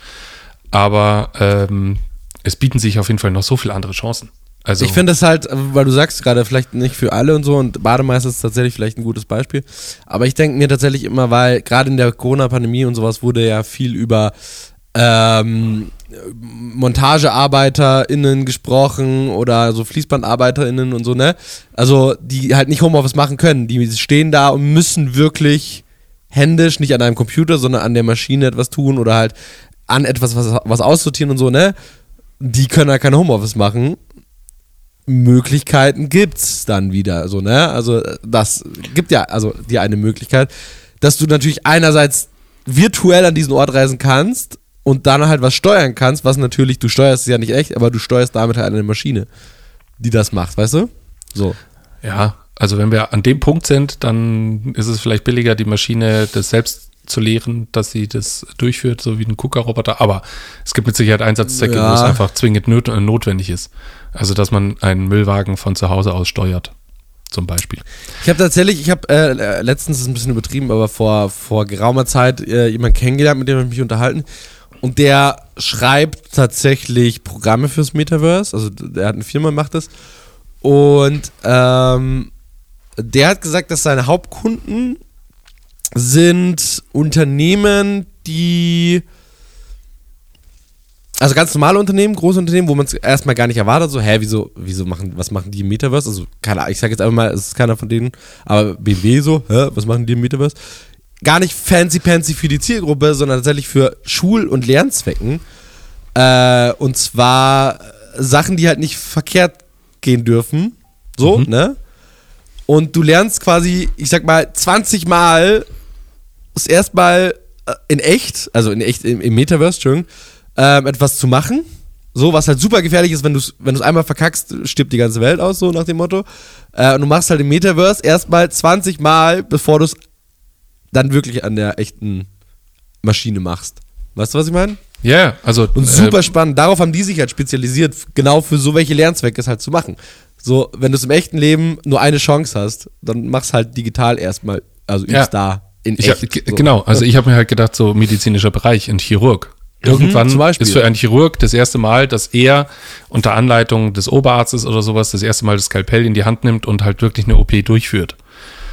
Aber ähm, es bieten sich auf jeden Fall noch so viele andere Chancen. Also, Ich finde es halt, weil du sagst gerade, vielleicht nicht für alle und so, und Bademeister ist tatsächlich vielleicht ein gutes Beispiel. Aber ich denke mir tatsächlich immer, weil gerade in der Corona-Pandemie und sowas wurde ja viel über ähm, MontagearbeiterInnen gesprochen oder so FließbandarbeiterInnen und so, ne? Also, die halt nicht Homeoffice machen können. Die stehen da und müssen wirklich händisch, nicht an einem Computer, sondern an der Maschine etwas tun oder halt an etwas, was, was aussortieren und so, ne? Die können halt kein Homeoffice machen. Möglichkeiten gibt's dann wieder, so, ne? Also, das gibt ja, also, dir eine Möglichkeit, dass du natürlich einerseits virtuell an diesen Ort reisen kannst und dann halt was steuern kannst, was natürlich, du steuerst es ja nicht echt, aber du steuerst damit halt eine Maschine, die das macht, weißt du? So. Ja, also wenn wir an dem Punkt sind, dann ist es vielleicht billiger, die Maschine das selbst zu lehren, dass sie das durchführt, so wie ein KUKA-Roboter. Aber es gibt mit Sicherheit Einsatzzwecke, Ja. wo es einfach zwingend not notwendig ist. Also, dass man einen Müllwagen von zu Hause aus steuert, zum Beispiel. Ich habe tatsächlich, ich habe äh, letztens, ist ein bisschen übertrieben, aber vor, vor geraumer Zeit äh, jemanden kennengelernt, mit dem ich mich unterhalten. Und der schreibt tatsächlich Programme fürs Metaverse. Also der hat eine Firma, macht das. Und ähm, der hat gesagt, dass seine Hauptkunden sind Unternehmen, die also ganz normale Unternehmen, große Unternehmen, wo man es erstmal gar nicht erwartet, so, hä, wieso, wieso machen, was machen die im Metaverse? Also, keine Ahnung, ich sage jetzt einfach mal, es ist keiner von denen, aber BMW so, hä, was machen die im Metaverse? Gar nicht fancy-pancy für die Zielgruppe, sondern tatsächlich für Schul- und Lernzwecken. Äh, und zwar Sachen, die halt nicht verkehrt gehen dürfen. So, mhm. ne? Und du lernst quasi, ich sag mal, 20 Mal das erste Mal äh, in echt, also in echt im, im Metaverse, Entschuldigung, ähm, etwas zu machen. So, was halt super gefährlich ist, wenn du es wenn einmal verkackst, stirbt die ganze Welt aus, so nach dem Motto. Äh, und du machst halt im Metaverse erstmal 20 Mal, bevor du es dann wirklich an der echten Maschine machst. Weißt du, was ich meine? Ja, yeah, also. Und super äh, spannend. Darauf haben die sich halt spezialisiert, genau für so welche Lernzwecke es halt zu machen. So, wenn du es im echten Leben nur eine Chance hast, dann mach's halt digital erstmal, also übst ja. da in echt. Hab, so. Genau, also ich habe mir halt gedacht, so medizinischer Bereich, ein Chirurg. Mhm, Irgendwann mhm, ist für einen Chirurg das erste Mal, dass er unter Anleitung des Oberarztes oder sowas das erste Mal das Skalpell in die Hand nimmt und halt wirklich eine OP durchführt.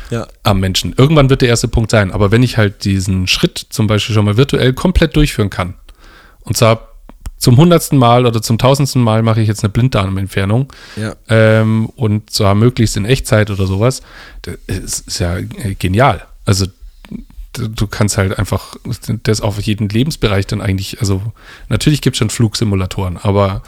Ja. Am Menschen. Irgendwann wird der erste Punkt sein. Aber wenn ich halt diesen Schritt zum Beispiel schon mal virtuell komplett durchführen kann, und zwar zum hundertsten Mal oder zum tausendsten Mal mache ich jetzt eine Blinddarmentfernung. Ja. Ähm, und zwar möglichst in Echtzeit oder sowas. Das ist, ja äh, genial. Also du kannst halt einfach das auf jeden Lebensbereich dann eigentlich, also natürlich gibt es schon Flugsimulatoren, aber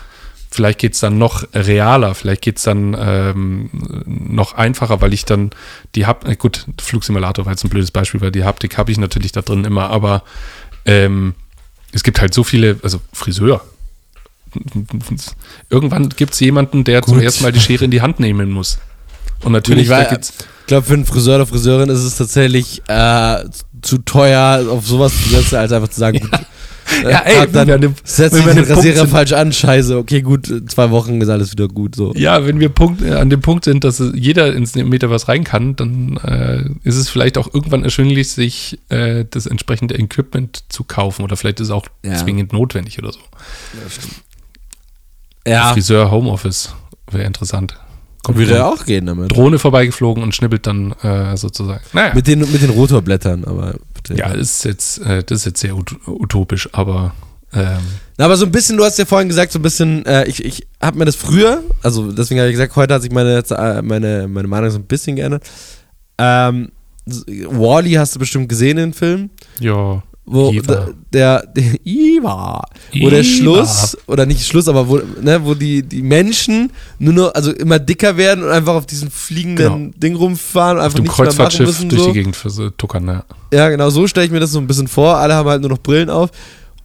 vielleicht geht es dann noch realer, vielleicht geht es dann ähm, noch einfacher, weil ich dann die Haptik, äh, gut, Flugsimulator war jetzt ein blödes Beispiel, weil die Haptik habe ich natürlich da drin immer, aber ähm, es gibt halt so viele, also Friseur. Irgendwann gibt es jemanden, der Gut. zum ersten Mal die Schere in die Hand nehmen muss. Und natürlich, ich, ich glaube, für einen Friseur oder Friseurin ist es tatsächlich äh, zu teuer, auf sowas zu setzen, als einfach zu sagen, ja, ja ey, dann wenn wir setzt sich den Rasierer falsch an, scheiße, okay, gut, zwei Wochen ist alles wieder gut. So. Ja, wenn wir Punkt, äh, an dem Punkt sind, dass jeder ins Metaverse rein kann, dann äh, ist es vielleicht auch irgendwann erschwinglich, sich äh, das entsprechende Equipment zu kaufen oder vielleicht ist es auch ja. zwingend notwendig oder so. Ja. Friseur Homeoffice wäre interessant. Kommt Würde ja auch gehen damit. Drohne vorbeigeflogen und schnibbelt dann äh, sozusagen. Naja. Mit den, mit den Rotorblättern, aber. Ja, das ist jetzt, äh, das ist jetzt sehr ut utopisch, aber. Ähm. Na, aber so ein bisschen, du hast ja vorhin gesagt, so ein bisschen, äh, ich, ich habe mir das früher, also deswegen habe ich gesagt, heute hat sich meine, äh, meine, meine Meinung so ein bisschen geändert. Ähm, Wally hast du bestimmt gesehen, den Film. Ja wo Iva. der, der Iva, wo der Schluss, oder nicht Schluss, aber wo, ne, wo die, die Menschen nur noch, also immer dicker werden und einfach auf diesem fliegenden genau. Ding rumfahren und einfach nichts mehr machen müssen. durch so. die Gegend für tuckern, ja. Ja, genau, so stelle ich mir das so ein bisschen vor. Alle haben halt nur noch Brillen auf.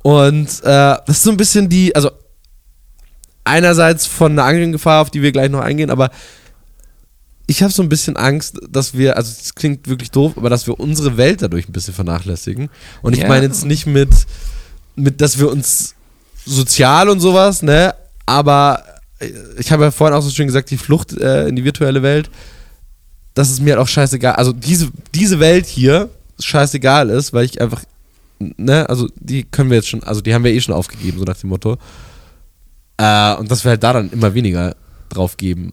Und äh, das ist so ein bisschen die, also einerseits von einer anderen Gefahr, auf die wir gleich noch eingehen, aber ich habe so ein bisschen Angst, dass wir, also es klingt wirklich doof, aber dass wir unsere Welt dadurch ein bisschen vernachlässigen. Und ich ja. meine jetzt nicht mit, mit, dass wir uns sozial und sowas, ne, aber ich habe ja vorhin auch so schön gesagt, die Flucht äh, in die virtuelle Welt, dass es mir halt auch scheißegal, also diese, diese Welt hier scheißegal ist, weil ich einfach, ne, also die können wir jetzt schon, also die haben wir eh schon aufgegeben, so nach dem Motto. Äh, und dass wir halt da dann immer weniger drauf geben.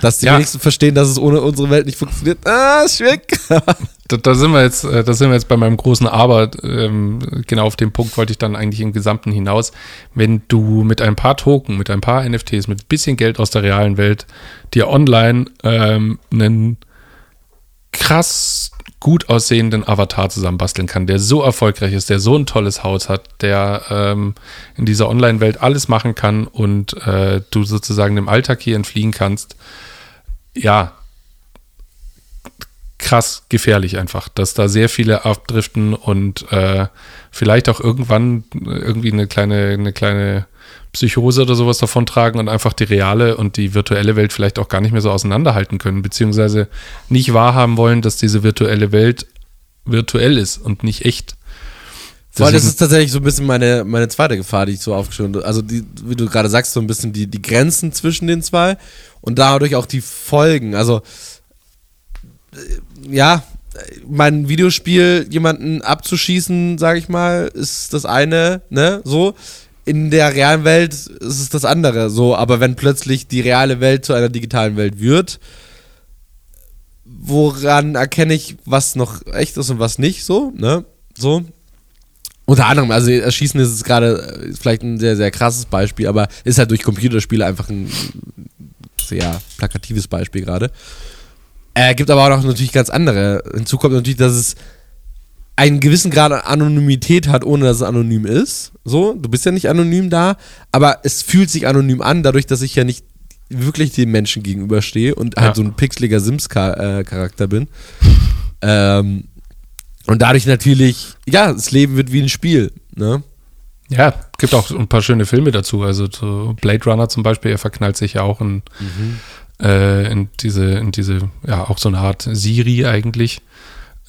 Dass die ja. wenigsten verstehen, dass es ohne unsere Welt nicht funktioniert. Ah, schwick. da, da, sind wir jetzt, äh, da sind wir jetzt bei meinem großen Aber. Ähm, genau auf den Punkt wollte ich dann eigentlich im Gesamten hinaus. Wenn du mit ein paar Token, mit ein paar NFTs, mit ein bisschen Geld aus der realen Welt dir online ähm, einen krass gut aussehenden Avatar zusammenbasteln kann, der so erfolgreich ist, der so ein tolles Haus hat, der ähm, in dieser Online-Welt alles machen kann und äh, du sozusagen dem Alltag hier entfliehen kannst, ja, krass gefährlich einfach, dass da sehr viele abdriften und äh, vielleicht auch irgendwann irgendwie eine kleine, eine kleine Psychose oder sowas davontragen und einfach die reale und die virtuelle Welt vielleicht auch gar nicht mehr so auseinanderhalten können, beziehungsweise nicht wahrhaben wollen, dass diese virtuelle Welt virtuell ist und nicht echt. Weil das ist tatsächlich so ein bisschen meine, meine zweite Gefahr, die ich so aufgeschrieben habe. Also, die, wie du gerade sagst, so ein bisschen die, die Grenzen zwischen den zwei und dadurch auch die Folgen. Also, äh, ja, mein Videospiel jemanden abzuschießen, sage ich mal, ist das eine, ne, so in der realen Welt ist es das andere so, aber wenn plötzlich die reale Welt zu einer digitalen Welt wird, woran erkenne ich, was noch echt ist und was nicht, so, ne? So. Unter anderem, also Erschießen ist gerade vielleicht ein sehr, sehr krasses Beispiel, aber ist halt durch Computerspiele einfach ein sehr plakatives Beispiel gerade. Er äh, gibt aber auch noch natürlich ganz andere. Hinzu kommt natürlich, dass es einen gewissen Grad an Anonymität hat, ohne dass es anonym ist. So, du bist ja nicht anonym da, aber es fühlt sich anonym an, dadurch, dass ich ja nicht wirklich den Menschen gegenüberstehe und halt Ja. so ein pixeliger Sims-Charakter bin. ähm, und dadurch natürlich, ja, das Leben wird wie ein Spiel. Ne? Ja, gibt auch ein paar schöne Filme dazu. Also so Blade Runner zum Beispiel, er verknallt sich ja auch in, äh, in diese, in diese, ja, auch so eine Art Siri eigentlich.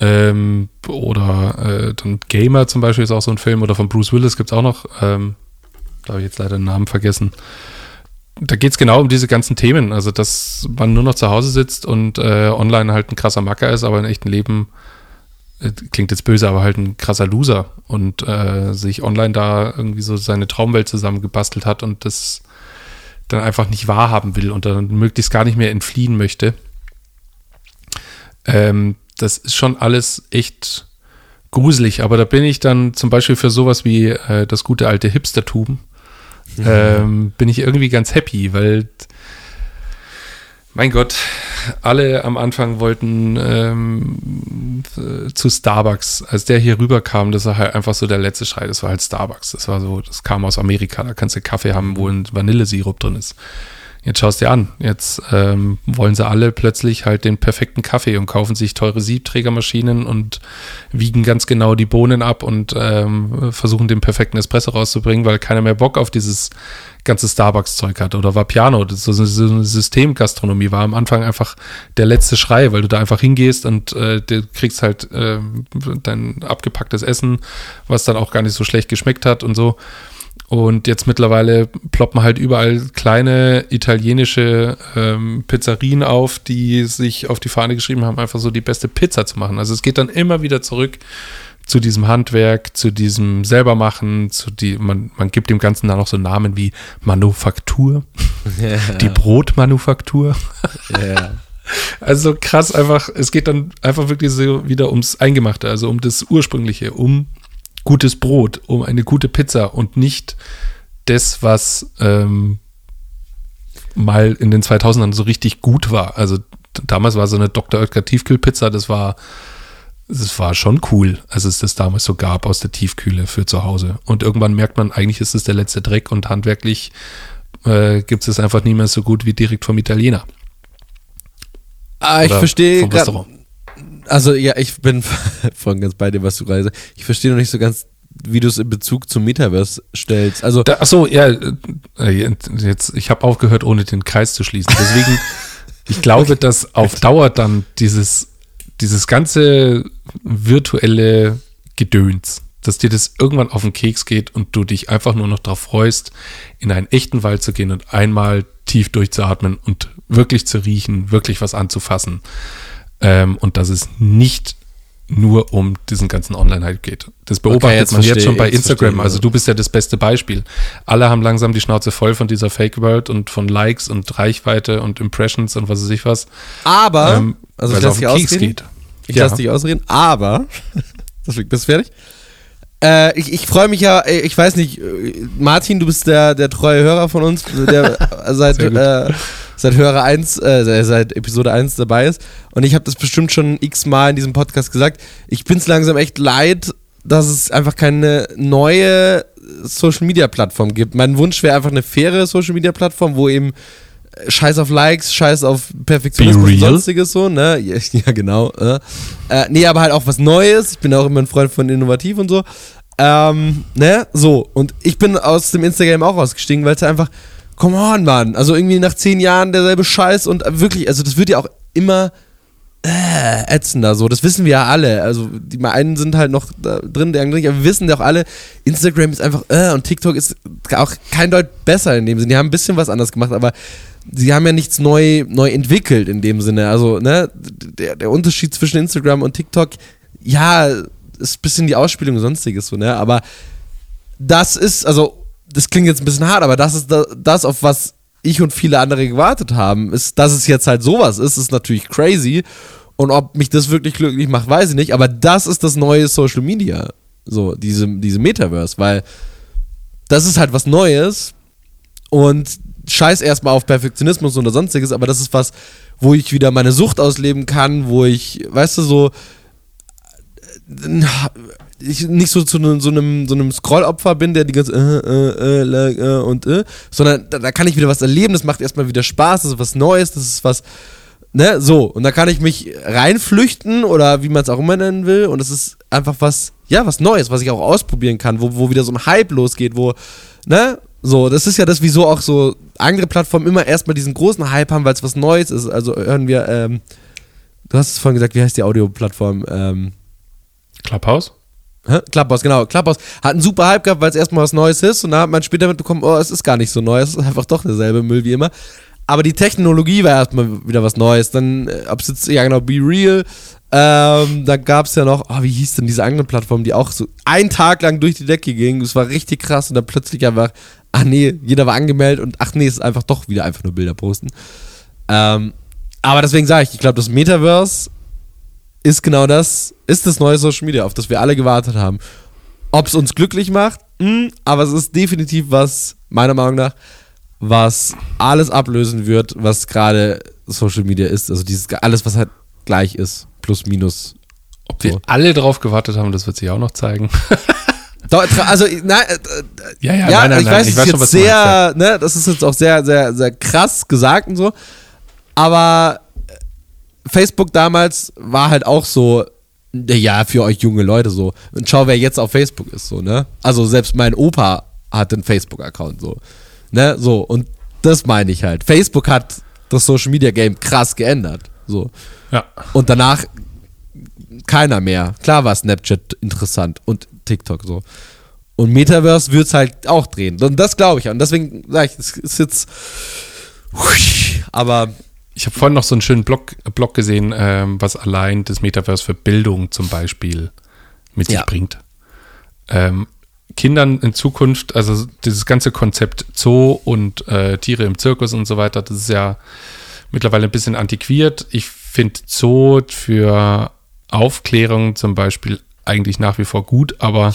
Ähm, oder äh, dann Gamer zum Beispiel ist auch so ein Film. Oder von Bruce Willis gibt es auch noch. Ähm, da habe ich jetzt leider den Namen vergessen. Da geht es genau um diese ganzen Themen. Also, dass man nur noch zu Hause sitzt und äh, online halt ein krasser Macker ist, aber im echten Leben äh, klingt jetzt böse, aber halt ein krasser Loser und äh, sich online da irgendwie so seine Traumwelt zusammengebastelt hat und das dann einfach nicht wahrhaben will und dann möglichst gar nicht mehr entfliehen möchte. Ähm, das ist schon alles echt gruselig, aber da bin ich dann zum Beispiel für sowas wie äh, das gute alte Hipstertum, ähm, bin ich irgendwie ganz happy, weil mein Gott, alle am Anfang wollten ähm, äh, zu Starbucks. Als der hier rüberkam, das war halt einfach so der letzte Schrei. Das war halt Starbucks. Das war so, das kam aus Amerika. Da kannst du Kaffee haben, wo ein Vanillesirup drin ist. Jetzt schaust dir an. Jetzt ähm, wollen sie alle plötzlich halt den perfekten Kaffee und kaufen sich teure Siebträgermaschinen und wiegen ganz genau die Bohnen ab und ähm, versuchen den perfekten Espresso rauszubringen, weil keiner mehr Bock auf dieses ganze Starbucks-Zeug hat. Oder war Piano, das so, eine Systemgastronomie, war am Anfang einfach der letzte Schrei, weil du da einfach hingehst und äh, du kriegst halt ähm, dein abgepacktes Essen, was dann auch gar nicht so schlecht geschmeckt hat und so. Und jetzt mittlerweile ploppen halt überall kleine italienische ähm, Pizzerien auf, die sich auf die Fahne geschrieben haben, einfach so die beste Pizza zu machen. Also es geht dann immer wieder zurück zu diesem Handwerk, zu diesem selbermachen, zu die, man, man gibt dem Ganzen dann auch so Namen wie Manufaktur, die Brotmanufaktur. Ja. Also krass einfach, es geht dann einfach wirklich so wieder ums Eingemachte, also um das Ursprüngliche, um gutes Brot, um eine gute Pizza und nicht das, was ähm, mal in den 2000ern so richtig gut war. Also damals war so eine Dr. Oetker Tiefkühlpizza, das war das war schon cool, als es das damals so gab aus der Tiefkühle für zu Hause. Und irgendwann merkt man, eigentlich ist es der letzte Dreck und handwerklich äh, gibt es einfach nie mehr so gut wie direkt vom Italiener. Ah, ich verstehe. Also ja, ich bin voll ganz bei dir, was du gerade sagst. Ich verstehe noch nicht so ganz, wie du es in Bezug zum Metaverse stellst. Also Da, ach so, ja, äh, jetzt, ich habe aufgehört, ohne den Kreis zu schließen. Deswegen, ich glaube, dass auf Dauer dann dieses, dieses ganze virtuelle Gedöns, dass dir das irgendwann auf den Keks geht und du dich einfach nur noch darauf freust, in einen echten Wald zu gehen und einmal tief durchzuatmen und wirklich zu riechen, wirklich was anzufassen. Ähm, und dass es nicht nur um diesen ganzen Online-Hype geht. Das beobachtet jetzt man jetzt verstehe- schon bei jetzt Instagram. verstehe also du bist ja das beste Beispiel. Alle haben langsam die Schnauze voll von dieser Fake-World und von Likes und Reichweite und Impressions und was weiß ich was. aber, ähm, also ich lasse dich ausreden. geht. Ich Ja. lasse dich ausreden, aber deswegen bist du fertig. Äh, ich ich freue mich ja, äh, ich weiß nicht, äh, Martin, du bist der, der treue Hörer von uns, der seit, Sehr gut. äh, seit Hörer 1, äh, seit Episode 1 dabei ist. Und ich habe das bestimmt schon x-mal in diesem Podcast gesagt. Ich bin es langsam echt leid, dass es einfach keine neue Social-Media-Plattform gibt. Mein Wunsch wäre einfach eine faire Social-Media-Plattform, wo eben äh, Scheiß auf Likes, Scheiß auf Perfektionismus und sonstiges so, ne? Ja, ja genau. Äh. Äh, nee, aber halt auch was Neues. Ich bin auch immer ein Freund von Innovativ und so. Ähm, ne? So. Und ich bin aus dem Instagram auch ausgestiegen, weil es einfach, come on, Mann. Also irgendwie nach zehn Jahren derselbe Scheiß und wirklich, also das wird ja auch immer äh, ätzender, so. Das wissen wir ja alle. Also die einen sind halt noch da drin, der andere nicht, aber wir wissen ja auch alle, Instagram ist einfach, äh, und TikTok ist auch kein Deut besser in dem Sinne. Die haben ein bisschen was anders gemacht, aber sie haben ja nichts neu, neu entwickelt in dem Sinne. Also, ne, der, der Unterschied zwischen Instagram und TikTok, ja, ist ein bisschen die Ausspielung und sonstiges so, ne? Aber das ist, also, das klingt jetzt ein bisschen hart, aber das ist da, das, auf was ich und viele andere gewartet haben, ist, dass es jetzt halt sowas ist, ist natürlich crazy. Und ob mich das wirklich glücklich macht, weiß ich nicht. Aber das ist das neue Social Media. So, diese, diese Metaverse, weil das ist halt was Neues und scheiß erstmal auf Perfektionismus oder sonstiges, aber das ist was, wo ich wieder meine Sucht ausleben kann, wo ich, weißt du, so, ich nicht so zu ne, so einem, so einem Scrollopfer bin, der die ganze äh, äh, äh, äh, und äh, sondern da, da kann ich wieder was erleben, das macht erstmal wieder Spaß, das ist was Neues, das ist was, ne, so. Und da kann ich mich reinflüchten oder wie man es auch immer nennen will und es ist einfach was, ja, was Neues, was ich auch ausprobieren kann, wo, wo wieder so ein Hype losgeht, wo, ne, so, das ist ja das, wieso auch so andere Plattformen immer erstmal diesen großen Hype haben, weil es was Neues ist. Also hören wir, ähm, du hast es vorhin gesagt, wie heißt die Audioplattform? Ähm, Clubhouse? Hä? Clubhouse, genau. Clubhouse hat einen super Hype gehabt, weil es erstmal was Neues ist und da hat man später mitbekommen, oh, es ist gar nicht so neu, es ist einfach doch derselbe Müll wie immer. Aber die Technologie war erstmal wieder was Neues. Dann, äh, ob es jetzt, ja genau, Be Real, ähm, da gab es ja noch, oh, wie hieß denn diese andere Plattform, die auch so einen Tag lang durch die Decke ging. Das war richtig krass und dann plötzlich einfach, ach nee, jeder war angemeldet und ach nee, es ist einfach doch wieder einfach nur Bilder posten. Ähm, aber deswegen sage ich, ich glaube, das Metaverse ist genau das, ist das neue Social Media, auf das wir alle gewartet haben. Ob es uns glücklich macht, mh, hm, aber es ist definitiv was, meiner Meinung nach, was alles ablösen wird, was gerade Social Media ist. Also dieses alles, was halt gleich ist, plus minus. Ob wir alle drauf gewartet haben, das wird sich auch noch zeigen. also, nein, äh, ja, ja, ja nein, nein, ich weiß, ich weiß schon, was sehr, ne, das ist jetzt auch sehr, sehr, sehr krass gesagt und so. Aber Facebook damals war halt auch so, ja, für euch junge Leute so. Und schau, wer jetzt auf Facebook ist, so, ne? Also selbst mein Opa hat einen Facebook-Account, so. Ne? So, und das meine ich halt. Facebook hat das Social Media Game krass geändert. So. Ja. Und danach keiner mehr. Klar war Snapchat interessant und TikTok so. Und Metaverse wird es halt auch drehen. Und das glaube ich. Und deswegen sage ich, es ist jetzt. Aber ich habe vorhin noch so einen schönen Blog, Blog gesehen, ähm, was allein das Metaverse für Bildung zum Beispiel mit sich ja. bringt. Ähm, Kindern in Zukunft, also dieses ganze Konzept Zoo und äh, Tiere im Zirkus und so weiter, das ist ja mittlerweile ein bisschen antiquiert. Ich finde Zoo für Aufklärung zum Beispiel eigentlich nach wie vor gut, aber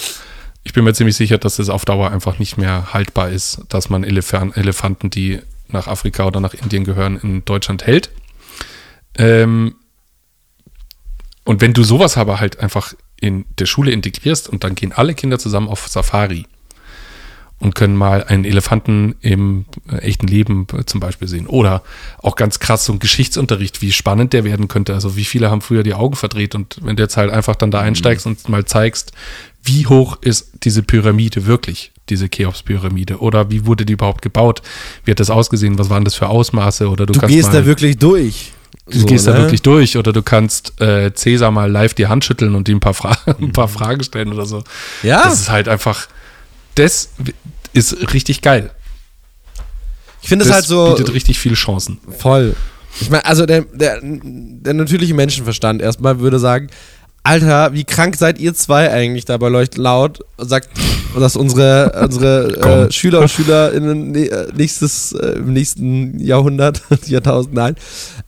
ich bin mir ziemlich sicher, dass es auf Dauer einfach nicht mehr haltbar ist, dass man Elefant Elefanten, die nach Afrika oder nach Indien gehören, in Deutschland hält. Ähm, und wenn du sowas aber halt einfach in der Schule integrierst und dann gehen alle Kinder zusammen auf Safari und können mal einen Elefanten im äh, echten Leben äh, zum Beispiel sehen. Oder auch ganz krass so ein Geschichtsunterricht, wie spannend der werden könnte. Also wie viele haben früher die Augen verdreht und wenn du jetzt halt einfach dann da mhm. einsteigst mhm. und mal zeigst, wie hoch ist diese Pyramide wirklich, diese Cheops-Pyramide? Oder wie wurde die überhaupt gebaut? Wie hat das ausgesehen? Was waren das für Ausmaße? Oder du, du gehst da wirklich durch. Du so, gehst ne? da wirklich durch oder du kannst äh, Cäsar mal live die Hand schütteln und ihm ein paar, Fra ein paar mhm. Fragen stellen oder so. Ja. Das ist halt einfach, das ist richtig geil. Ich finde es halt so. bietet richtig viele Chancen. Voll. Ich meine, also der, der, der natürliche Menschenverstand erstmal würde sagen, Alter, wie krank seid ihr zwei eigentlich da bei Leucht laut? Sagt, dass unsere, unsere äh, Schüler und Schülerinnen äh, nächstes, äh, im nächsten Jahrhundert, Jahrtausend, nein,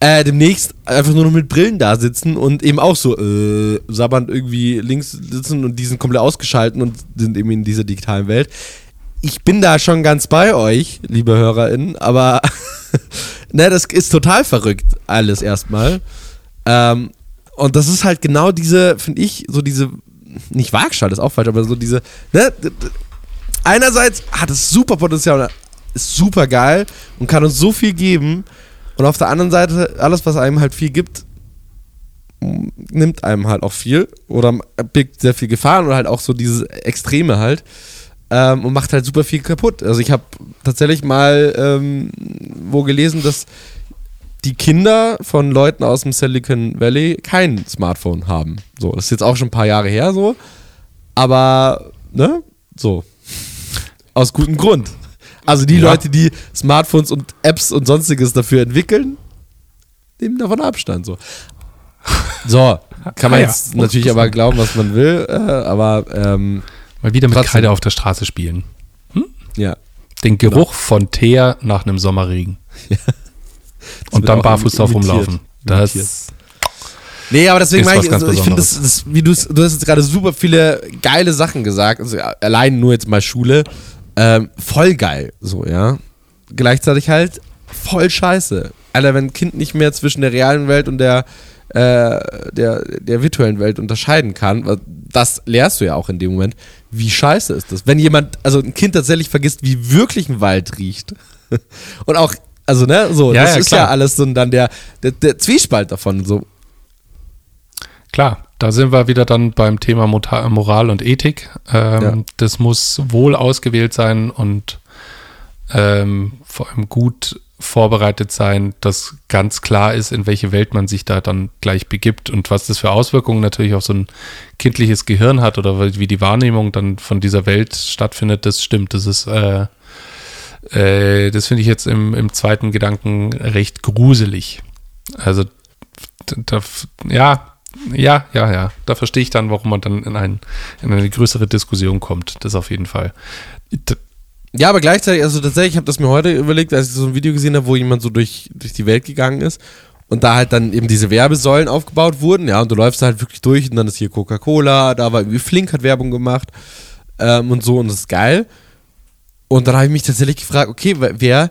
äh, demnächst einfach nur noch mit Brillen da sitzen und eben auch so äh, sabbernd irgendwie links sitzen und die sind komplett ausgeschalten und sind eben in dieser digitalen Welt. Ich bin da schon ganz bei euch, liebe HörerInnen, aber ne, das ist total verrückt, alles erstmal. Ähm, und das ist halt genau diese, finde ich, so diese, nicht Waagschale ist auch falsch, aber so diese, ne? Einerseits hat es super Potenzial und ist super geil und kann uns so viel geben. Und auf der anderen Seite, alles, was einem halt viel gibt, nimmt einem halt auch viel oder birgt sehr viel Gefahren oder halt auch so dieses Extreme halt ähm, und macht halt super viel kaputt. Also ich habe tatsächlich mal ähm, wo gelesen, dass die Kinder von Leuten aus dem Silicon Valley kein Smartphone haben. So, das ist jetzt auch schon ein paar Jahre her so. Aber, ne? So. Aus gutem Grund. Also die ja. Leute, die Smartphones und Apps und sonstiges dafür entwickeln, nehmen davon Abstand. So. So, kann man ah, jetzt ja. natürlich aber glauben, was man will, äh, aber ähm, mal wieder mit trotzdem. Kreide auf der Straße spielen. Hm? Ja. Den Geruch genau. von Teer nach einem Sommerregen. Ja. Und dann barfuß drauf rumlaufen. Das. Nee, aber deswegen meine ich, also ich finde, das, das, wie du du hast jetzt gerade super viele geile Sachen gesagt. Also allein nur jetzt mal Schule. Ähm, voll geil, so, ja. Gleichzeitig halt voll scheiße. Alter, wenn ein Kind nicht mehr zwischen der realen Welt und der äh, der, der virtuellen Welt unterscheiden kann. Das lernst du ja auch in dem Moment. Wie scheiße ist das? Wenn jemand, also ein Kind tatsächlich vergisst, wie wirklich ein Wald riecht. Und auch, also ne, so, Ja, das ja, ist klar. ja alles so dann der, der, der Zwiespalt davon. So, Klar, da sind wir wieder dann beim Thema Moral und Ethik. Ähm, Ja. Das muss wohl ausgewählt sein und ähm, vor allem gut vorbereitet sein, dass ganz klar ist, in welche Welt man sich da dann gleich begibt und was das für Auswirkungen natürlich auf so ein kindliches Gehirn hat oder wie die Wahrnehmung dann von dieser Welt stattfindet, das stimmt. Das ist, äh, äh, das finde ich jetzt im, im zweiten Gedanken recht gruselig. Also, da, ja, ja, ja, ja. Da verstehe ich dann, warum man dann in, ein, in eine größere Diskussion kommt. Das auf jeden Fall. D- Ja, aber gleichzeitig, also tatsächlich, ich habe das mir heute überlegt, als ich so ein Video gesehen habe, wo jemand so durch, durch die Welt gegangen ist und da halt dann eben diese Werbesäulen aufgebaut wurden, ja, und du läufst da halt wirklich durch und dann ist hier Coca-Cola, da war irgendwie Flink hat Werbung gemacht ähm, und so und das ist geil. Und dann habe ich mich tatsächlich gefragt, okay, wer,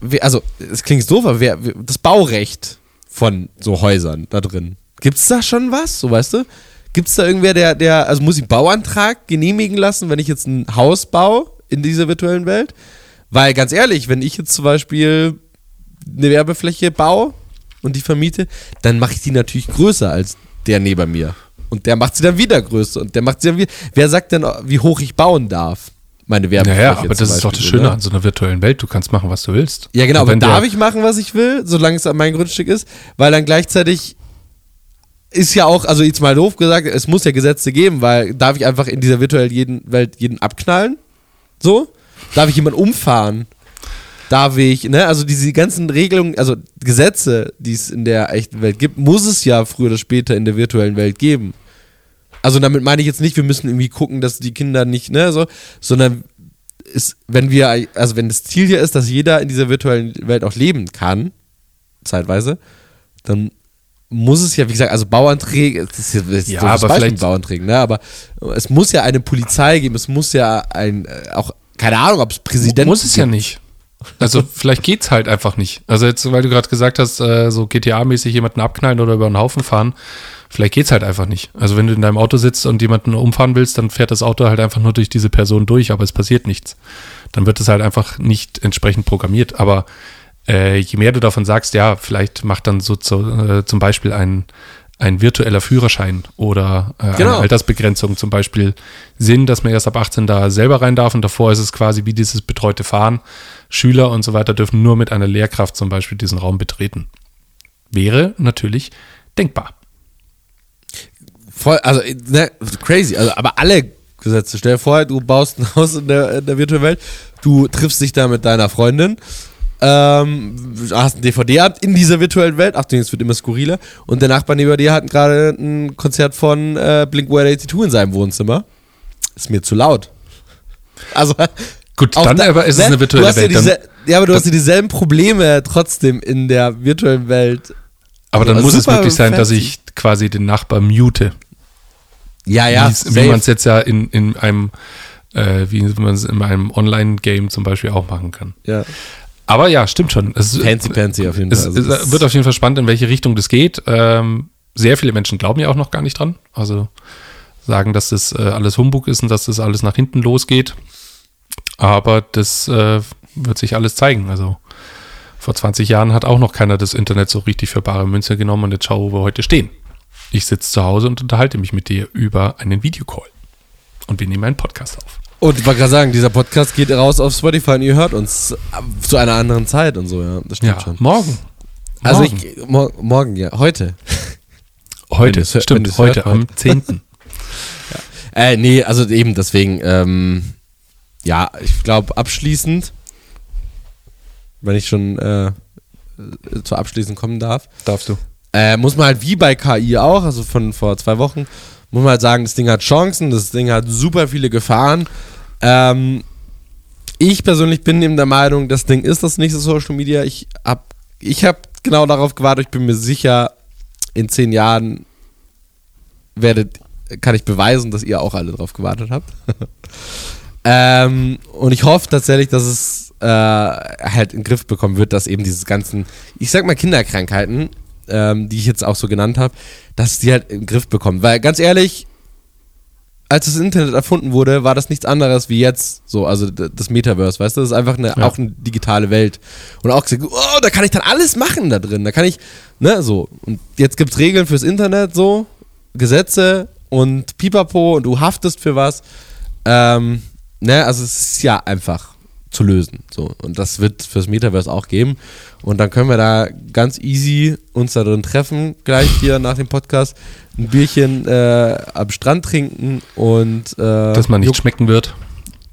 wer also es klingt doof, aber wer, das Baurecht von so Häusern da drin, gibt's da schon was, so weißt du? Gibt's da irgendwer, der, der, also muss ich einen Bauantrag genehmigen lassen, wenn ich jetzt ein Haus baue in dieser virtuellen Welt? Weil ganz ehrlich, wenn ich jetzt zum Beispiel eine Werbefläche baue und die vermiete, dann mache ich die natürlich größer als der neben mir. Und der macht sie dann wieder größer und der macht sie dann wieder. Wer sagt denn, wie hoch ich bauen darf? Meine Werbefläche. Naja, aber das ist doch das Beispiel, Schöne oder? an so einer virtuellen Welt. Du kannst machen, was du willst. Ja, genau, aber darf ich machen, was ich will, solange es an mein Grundstück ist? Weil dann gleichzeitig ist ja auch, also jetzt mal doof gesagt, es muss ja Gesetze geben, weil darf ich einfach in dieser virtuellen jeden Welt jeden abknallen? So? Darf ich jemanden umfahren? Darf ich, ne, also diese ganzen Regelungen, also Gesetze, die es in der echten Welt gibt, muss es ja früher oder später in der virtuellen Welt geben. Also damit meine ich jetzt nicht, wir müssen irgendwie gucken, dass die Kinder nicht, ne, so, sondern ist, wenn wir, also wenn das Ziel hier ist, dass jeder in dieser virtuellen Welt auch leben kann, zeitweise, dann muss es ja, wie gesagt, also Bauanträge, das ist ist Ja, doofes aber Beispiel, vielleicht- Bauanträgen, ne, aber es muss ja eine Polizei geben, es muss ja ein, äh, auch, keine Ahnung, ob es Präsidenten Muss es ja nicht. Also vielleicht geht's halt einfach nicht. Also jetzt, weil du gerade gesagt hast, äh, so GTA-mäßig jemanden abknallen oder über einen Haufen fahren, vielleicht geht's halt einfach nicht. Also wenn du in deinem Auto sitzt und jemanden umfahren willst, dann fährt das Auto halt einfach nur durch diese Person durch, aber es passiert nichts. Dann wird es halt einfach nicht entsprechend programmiert. Aber äh, je mehr du davon sagst, ja, vielleicht macht dann so zu, äh, zum Beispiel ein, ein virtueller Führerschein oder äh, Genau. eine Altersbegrenzung zum Beispiel Sinn, dass man erst ab 18 da selber rein darf und davor ist es quasi wie dieses betreute Fahren. Schüler und so weiter dürfen nur mit einer Lehrkraft zum Beispiel diesen Raum betreten. Wäre natürlich denkbar. Voll, also, ne, crazy. Also, aber alle Gesetze. Stell dir vor, du baust ein Haus in der, in der virtuellen Welt, du triffst dich da mit deiner Freundin, ähm, hast ein DVD-Abend in dieser virtuellen Welt. Achtung, es wird immer skurriler. Und der Nachbar neben dir hat gerade ein Konzert von äh, Blink 182 in seinem Wohnzimmer. Ist mir zu laut. Also, Gut, dann da- aber ist es ne, eine du virtuelle Welt. Ja, Dann, diese, ja, aber du hast ja dieselben Probleme trotzdem in der virtuellen Welt. aber dann also muss es wirklich sein, dass ich quasi den Nachbar mute. Ja, ja. Wie man es jetzt ja in, in einem, äh, wie man es in einem Online-Game zum Beispiel auch machen kann. ja. Aber ja, stimmt schon. Es, Fancy Pansy auf jeden es, Fall. Also es wird auf jeden Fall spannend, in welche Richtung das geht. Ähm, sehr viele Menschen glauben ja auch noch gar nicht dran. Also sagen, dass das äh, alles Humbug ist und dass das alles nach hinten losgeht. Aber das äh, wird sich alles zeigen. Also vor 20 Jahren hat auch noch keiner das Internet so richtig für bare Münze genommen und jetzt schau, wo wir heute stehen. Ich sitze zu Hause und unterhalte mich mit dir über einen Videocall. Und wir nehmen einen Podcast auf. Und ich wollte gerade sagen, dieser Podcast geht raus auf Spotify und ihr hört uns äh, zu einer anderen Zeit und so, ja. Das stimmt Ja, schon. morgen. Also morgen. ich, mor morgen, ja. Heute. heute, wenn stimmt, du's heute hört, am 10. Äh, nee, also eben deswegen, ähm, ja, ich glaube abschließend, wenn ich schon äh, zu abschließend kommen darf, Darfst du. Äh, muss man halt wie bei KI auch, also von vor zwei Wochen, muss man halt sagen, das Ding hat Chancen, das Ding hat super viele Gefahren. Ähm, ich persönlich bin eben der Meinung, das Ding ist das nächste Social Media. Ich habe ich hab genau darauf gewartet. Ich bin mir sicher, in zehn Jahren werdet, kann ich beweisen, dass ihr auch alle darauf gewartet habt. ähm, und ich hoffe tatsächlich, dass es äh, halt in den Griff bekommen wird, dass eben diese ganzen, ich sag mal Kinderkrankheiten, ähm, die ich jetzt auch so genannt habe, dass die halt im Griff bekommen. Weil ganz ehrlich, als das Internet erfunden wurde, war das nichts anderes wie jetzt so, also das Metaverse, weißt du, das ist einfach eine, ja. auch eine digitale Welt. Und auch gesagt, oh, da kann ich dann alles machen da drin, da kann ich, ne, so. Und jetzt gibt es Regeln fürs Internet, so, Gesetze und Pipapo und du haftest für was. Ähm, ne, also es ist ja einfach zu lösen. So. Und das wird fürs Metaverse auch geben. Und dann können wir da ganz easy uns da drin treffen, gleich hier nach dem Podcast, ein Bierchen äh, am Strand trinken und äh, Dass man nicht Joko, schmecken wird.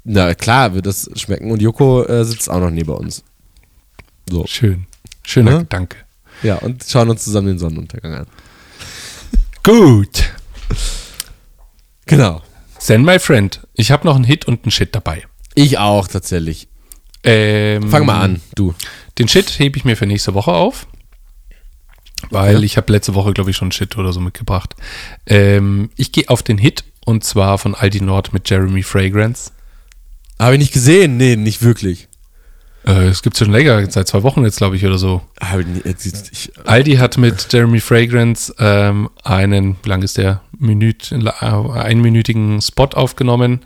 Na klar, wird das schmecken. Und Joko äh, sitzt auch noch neben uns. So. Schön. Schöner ja? Gedanke. Ja, und schauen uns zusammen den Sonnenuntergang an. Gut. Genau. Send my friend. Ich habe noch einen Hit und einen Shit dabei. Ich auch, tatsächlich. Ähm, Fang mal an, du. Den Shit hebe ich mir für nächste Woche auf. Weil ja. ich habe letzte Woche, glaube ich, schon Shit oder so mitgebracht. Ähm, ich gehe auf den Hit und zwar von Aldi Nord mit Jeremy Fragrance. Habe ich nicht gesehen? Nee, nicht wirklich. Äh, es gibt schon länger, seit zwei Wochen jetzt, glaube ich, oder so. Ich, Aldi hat mit Jeremy Fragrance ähm, einen, wie lang ist der, Minüt, äh, einminütigen Spot aufgenommen.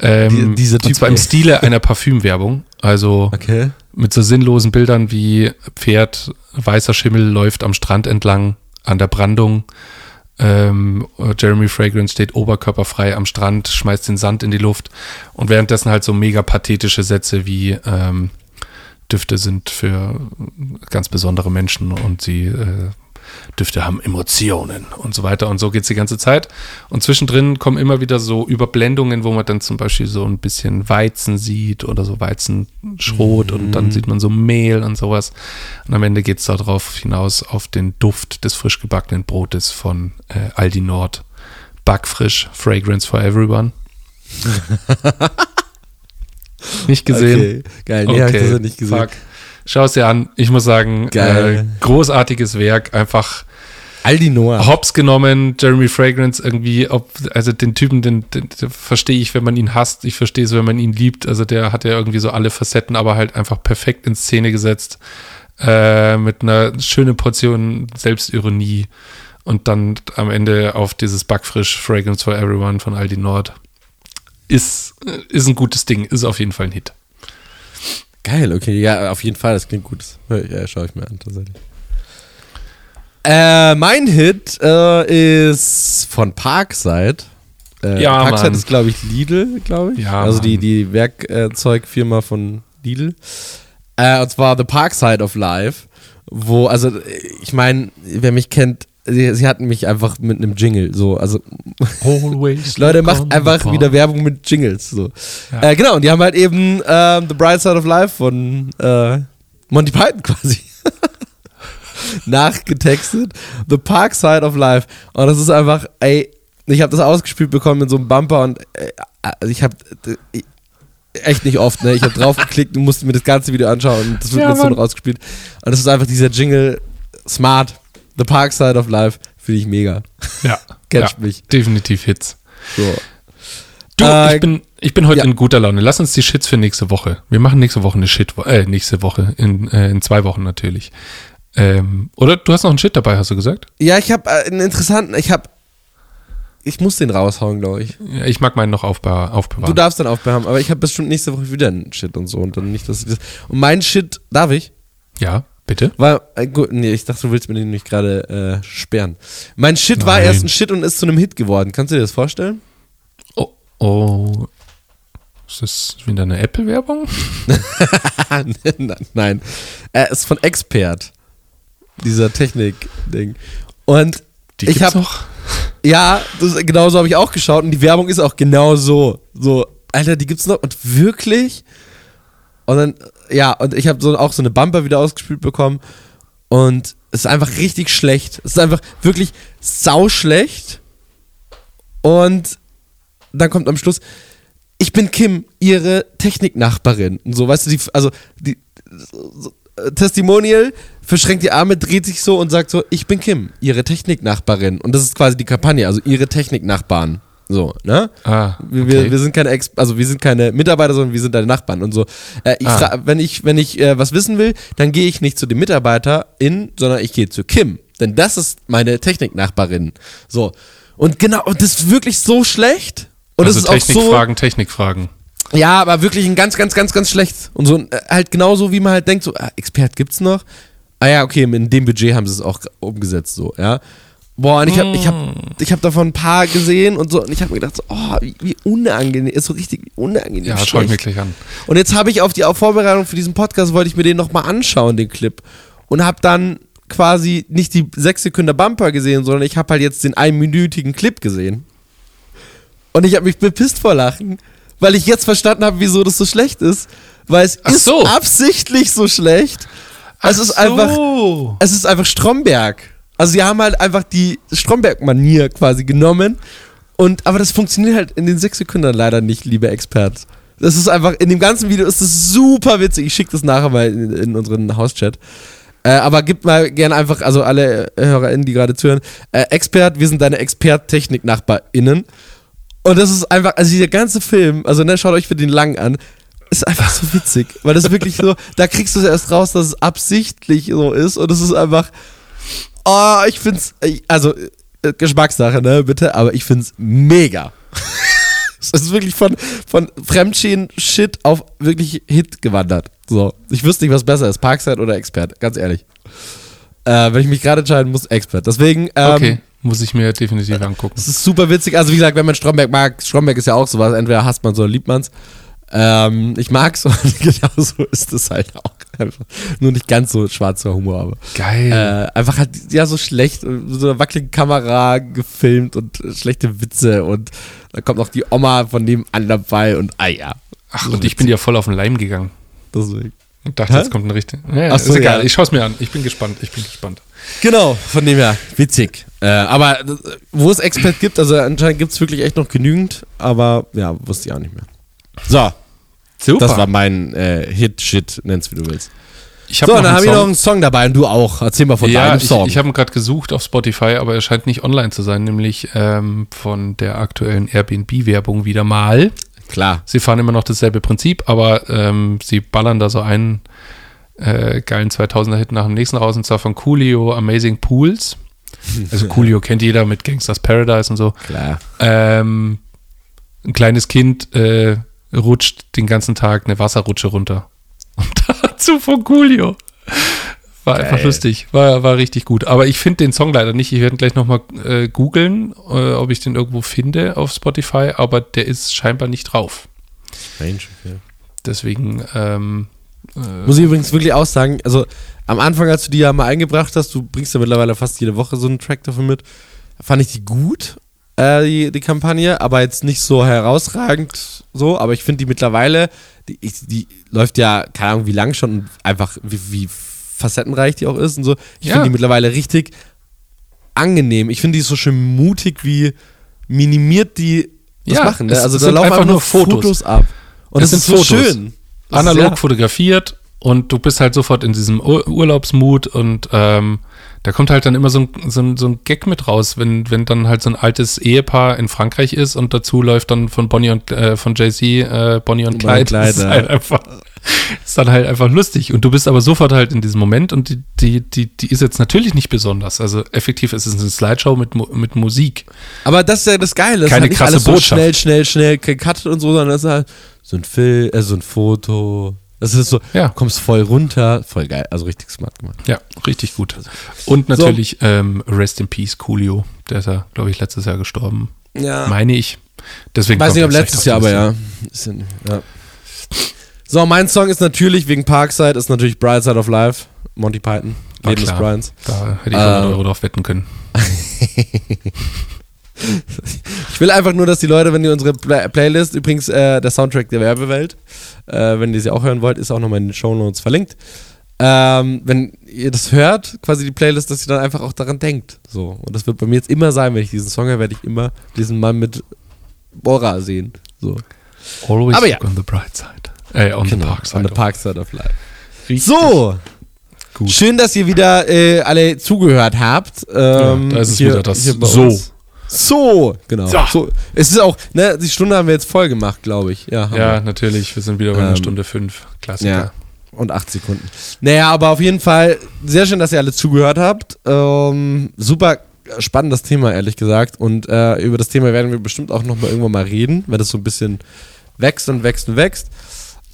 Ähm, Die, und zwar im Stile einer Parfümwerbung. Also okay. mit so sinnlosen Bildern wie Pferd, weißer Schimmel läuft am Strand entlang an der Brandung. Ähm, Jeremy Fragrance steht oberkörperfrei am Strand, schmeißt den Sand in die Luft und währenddessen halt so mega pathetische Sätze wie ähm, Düfte sind für ganz besondere Menschen und sie äh, Düfte haben Emotionen und so weiter. Und so geht es die ganze Zeit. Und zwischendrin kommen immer wieder so Überblendungen, wo man dann zum Beispiel so ein bisschen Weizen sieht oder so Weizenschrot mhm. und dann sieht man so Mehl und sowas. Und am Ende geht es darauf hinaus auf den Duft des frisch gebackenen Brotes von äh, Aldi Nord. Backfrisch, Fragrance for Everyone. Nicht gesehen? Okay, geil. Nee, okay. ich das nicht gesehen. Fuck. Schau es dir an. Ich muss sagen, äh, großartiges Werk. Einfach Aldi Noah. Hops genommen, Jeremy Fragrance irgendwie, ob, also den Typen, den, den, den verstehe ich, wenn man ihn hasst. Ich verstehe es, wenn man ihn liebt. Also der hat ja irgendwie so alle Facetten, aber halt einfach perfekt in Szene gesetzt. Äh, mit einer schönen Portion Selbstironie. Und dann am Ende auf dieses Backfrisch Fragrance for Everyone von Aldi Nord ist, ist ein gutes Ding, ist auf jeden Fall ein Hit. Geil, okay, ja, auf jeden Fall, das klingt gut. Ja, schaue ich mir an, tatsächlich. Äh, mein Hit äh, ist von Parkside. Äh, ja, Parkside Mann. ist, glaube ich, Lidl, glaube ich. Ja, also die, die Werkzeugfirma von Lidl. Äh, und zwar The Parkside of Life. Wo, also, ich meine, wer mich kennt, sie, sie hatten mich einfach mit einem Jingle, so, also Leute, macht einfach wieder Werbung mit Jingles, so. Ja. Äh, genau, und die haben halt eben äh, The Bright Side of Life von äh, Monty Python quasi nachgetextet. The Park Side of Life. Und das ist einfach, ey, ich habe das ausgespielt bekommen mit so einem Bumper und äh, also ich habe äh, echt nicht oft, ne? Ich habe draufgeklickt und musste mir das ganze Video anschauen und das wird ja, mir so noch ausgespielt. Und das ist einfach dieser Jingle smart The Park Side of Life finde ich mega. Ja. Catcht ja, mich. Definitiv Hits. So. Du, äh, ich, bin, ich bin heute ja. in guter Laune. Lass uns die Shits für nächste Woche. Wir machen nächste Woche eine Shit, äh, nächste Woche, in, äh, in zwei Wochen natürlich. Ähm, oder du hast noch einen Shit dabei, hast du gesagt? Ja, ich habe äh, einen interessanten, ich habe, ich muss den raushauen, glaube ich. Ja, ich mag meinen noch aufbewahren. Du darfst dann aufbewahren, aber ich habe bestimmt nächste Woche wieder einen Shit und so und dann nicht, dass ich das. Und mein Shit, darf ich? Ja. Bitte? War, äh, gut, nee, ich dachte, du willst mir den nicht gerade äh, sperren. Mein Shit Nein. war erst ein Shit und ist zu einem Hit geworden. Kannst du dir das vorstellen? Oh, oh. Ist das wieder eine Apple-Werbung? Nein. Er ist von Expert. Dieser Technik-Ding. Und die ich habe Ja, das, genau so habe ich auch geschaut und die Werbung ist auch genau so. So, Alter, die gibt's noch und wirklich. Und dann ja, und ich habe so, auch so eine Bumper wieder ausgespielt bekommen. Und es ist einfach richtig schlecht. Es ist einfach wirklich sauschlecht. Und dann kommt am Schluss, ich bin Kim, ihre Techniknachbarin. Und so, weißt du, die, also die so, Testimonial, verschränkt die Arme, dreht sich so und sagt so, ich bin Kim, ihre Techniknachbarin. Und das ist quasi die Kampagne, also ihre Techniknachbarn. So, ne? Ah, okay. wir, wir sind keine Ex also wir sind keine Mitarbeiter, sondern wir sind deine Nachbarn und so. Äh, ich ah. wenn ich, wenn ich äh, was wissen will, dann gehe ich nicht zu dem Mitarbeiter in, sondern ich gehe zu Kim. denn das ist meine Techniknachbarin. So. Und genau, und das ist wirklich so schlecht. Und also es ist auch so. Technikfragen, Technikfragen. Ja, aber wirklich ein ganz, ganz, ganz, ganz schlecht. Und so äh, halt genauso, wie man halt denkt, so, ah, Expert gibt's noch. Ah ja, okay, in dem Budget haben sie es auch umgesetzt, so, ja. Boah, und ich habe ich hab, ich hab davon ein paar gesehen und so, und ich habe mir gedacht, so, oh, wie, wie unangenehm, ist so richtig unangenehm. Ja, schau ich mir gleich an. Und jetzt habe ich auf die auf Vorbereitung für diesen Podcast, wollte ich mir den nochmal anschauen, den Clip. Und habe dann quasi nicht die sechs Sekunden Bumper gesehen, sondern ich habe halt jetzt den einminütigen Clip gesehen. Und ich habe mich bepisst vor Lachen, weil ich jetzt verstanden habe, wieso das so schlecht ist. Weil es Ach ist so. absichtlich so schlecht. Es ist Ach einfach, so. es ist einfach Stromberg. Also sie haben halt einfach die Stromberg-Manier quasi genommen. Und, aber das funktioniert halt in den sechs Sekunden leider nicht, lieber Expert. Das ist einfach, in dem ganzen Video ist es super witzig. Ich schicke das nachher mal in, in unseren Hauschat. Äh, aber gib mal gerne einfach, also alle HörerInnen, die gerade zuhören, äh, Expert, wir sind deine Expert-Technik-NachbarInnen. Und das ist einfach, also dieser ganze Film, also ne, schaut euch für den lang an, ist einfach so witzig. Weil das ist wirklich so, da kriegst du es erst raus, dass es absichtlich so ist. Und es ist einfach, oh, ich find's, also äh, Geschmackssache, ne, bitte, aber ich find's mega. Es ist wirklich von, von Fremdschäden-Shit auf wirklich Hit gewandert. So. Ich wüsste nicht, was besser ist, Parkside oder Expert, ganz ehrlich. Äh, wenn ich mich gerade entscheiden muss, Expert. Deswegen, ähm, Okay, muss ich mir definitiv angucken. es ist super witzig. Also, wie gesagt, wenn man Stromberg mag, Stromberg ist ja auch sowas, entweder hasst man es oder liebt man es. Ähm, ich mag's und genau so ist es halt auch. Einfach. Nur nicht ganz so schwarzer Humor, aber. Geil. Äh, einfach halt, ja, so schlecht, so einer wackeligen Kamera gefilmt und schlechte Witze und da kommt noch die Oma von dem an dabei und ah ja. Ach, und ich bin ja voll auf den Leim gegangen. Deswegen. Und dachte, Hä? jetzt kommt ein richtig. Ja, Ach so, ist egal, ja. ich schaue es mir an. Ich bin gespannt, ich bin gespannt. Genau, von dem her, witzig. Äh, aber äh, wo es Expert gibt, also anscheinend gibt es wirklich echt noch genügend, aber ja, wusste ich auch nicht mehr. So, Super. das war mein äh, Hit-Shit, nenn's wie du willst. ich So, dann habe ich noch einen Song dabei und du auch. Erzähl mal von ja, deinem ich, Song. ich habe ihn gerade gesucht auf Spotify, aber er scheint nicht online zu sein, nämlich ähm, von der aktuellen Airbnb-Werbung wieder mal. Klar. Sie fahren immer noch dasselbe Prinzip, aber ähm, sie ballern da so einen äh, geilen 2000er-Hit nach dem nächsten raus, und zwar von Coolio Amazing Pools. Also Coolio kennt jeder mit Gangsters Paradise und so. Klar. Ähm, ein kleines Kind äh, rutscht den ganzen Tag eine Wasserrutsche runter. Und dazu von Coolio. War einfach Geil. lustig. War, war richtig gut. Aber ich finde den Song leider nicht. Ich werde gleich nochmal äh, googeln, äh, ob ich den irgendwo finde auf Spotify, aber der ist scheinbar nicht drauf. Strange, okay. Deswegen, ähm, Muss ich übrigens wirklich auch sagen, also am Anfang, als du die ja mal eingebracht hast, du bringst ja mittlerweile fast jede Woche so einen Track davon mit, fand ich die gut, äh, die, die Kampagne, aber jetzt nicht so herausragend so, aber ich finde die mittlerweile, die, die läuft ja, keine Ahnung wie lang schon, und einfach wie, wie facettenreich die auch ist und so. Ich Ja. finde die mittlerweile richtig angenehm. Ich finde die so schön mutig, wie minimiert die das Ja, machen. Ne? es Also da laufen einfach nur Fotos. Fotos ab. Und Es das ist sind so Fotos. schön. Das analog ist, fotografiert und du bist halt sofort in diesem Ur Urlaubsmut und ähm, da kommt halt dann immer so ein, so ein, so ein Gag mit raus, wenn, wenn dann halt so ein altes Ehepaar in Frankreich ist und dazu läuft dann von Bonnie und äh, von Jay-Z äh, Bonnie und Clyde. Clyde, das ist halt einfach ist dann halt einfach lustig und du bist aber sofort halt in diesem Moment und die, die, die, die ist jetzt natürlich nicht besonders. Also effektiv ist es eine Slideshow mit, mit Musik. Aber das ist ja das Geile. Das Keine halt krasse alles so Botschaft. schnell, schnell, schnell gecuttet und so, sondern das ist halt so ein Film, äh, so ein Foto. Das ist so, Ja. kommst voll runter. Voll geil. Also richtig smart gemacht. Ja, richtig gut. Und natürlich ähm, Rest in Peace Coolio, der ist ja, glaube ich, letztes Jahr gestorben. Ja. Meine ich. Deswegen Weiß nicht, ob letztes Jahr, aber ja. Ja. So, mein Song ist natürlich wegen Parkside, ist natürlich Bright Side of Life. Monty Python. War Leben des. Bryans. Da hätte ich Äh, 100 Euro drauf wetten können. Ich will einfach nur, dass die Leute, wenn die unsere Play Playlist, übrigens äh, der Soundtrack der Werbewelt, äh, wenn ihr sie auch hören wollt, ist auch nochmal in den Show Notes verlinkt. Ähm, wenn ihr das hört, quasi die Playlist, dass ihr dann einfach auch daran denkt. So. Und das wird bei mir jetzt immer sein, wenn ich diesen Song höre, werde ich immer diesen Mann mit Bora sehen. So. Always Aber ja. on the bright side. Äh, on the park side. On the Park Side of Life. Richtig So, Gut. schön, dass ihr wieder äh, alle zugehört habt. Ähm, Ja, da ist es hier- wieder das So. uns. So, genau. So. So. Es ist auch, ne, die Stunde haben wir jetzt voll gemacht, glaube ich. Ja, Ja, wir. natürlich. Wir sind wieder bei einer Ähm, Stunde fünf. Klassiker. Ja. und acht Sekunden. Naja, aber auf jeden Fall sehr schön, dass ihr alle zugehört habt. Ähm, super spannendes Thema, ehrlich gesagt. Und äh, über das Thema werden wir bestimmt auch nochmal irgendwann mal reden, wenn das so ein bisschen wächst und wächst und wächst.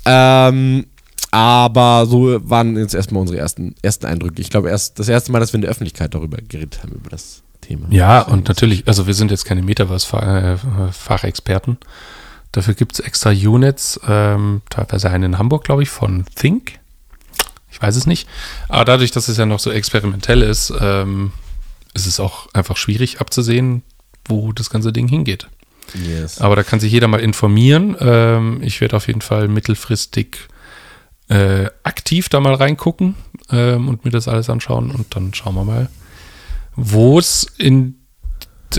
Ähm, aber so waren jetzt erstmal unsere ersten, ersten Eindrücke. Ich glaube, erst das erste Mal, dass wir in der Öffentlichkeit darüber geredet haben, über das Thema. Ja, und natürlich, also wir sind jetzt keine Metaverse-Fachexperten. Dafür gibt es extra Units, ähm, teilweise einen in Hamburg, glaube ich, von Think. Ich weiß es nicht. Aber dadurch, dass es ja noch so experimentell ist, ähm, ist es auch einfach schwierig abzusehen, wo das ganze Ding hingeht. Yes. Aber da kann sich jeder mal informieren. Ähm, ich werde auf jeden Fall mittelfristig äh, aktiv da mal reingucken ähm, und mir das alles anschauen und dann schauen wir mal, wo es in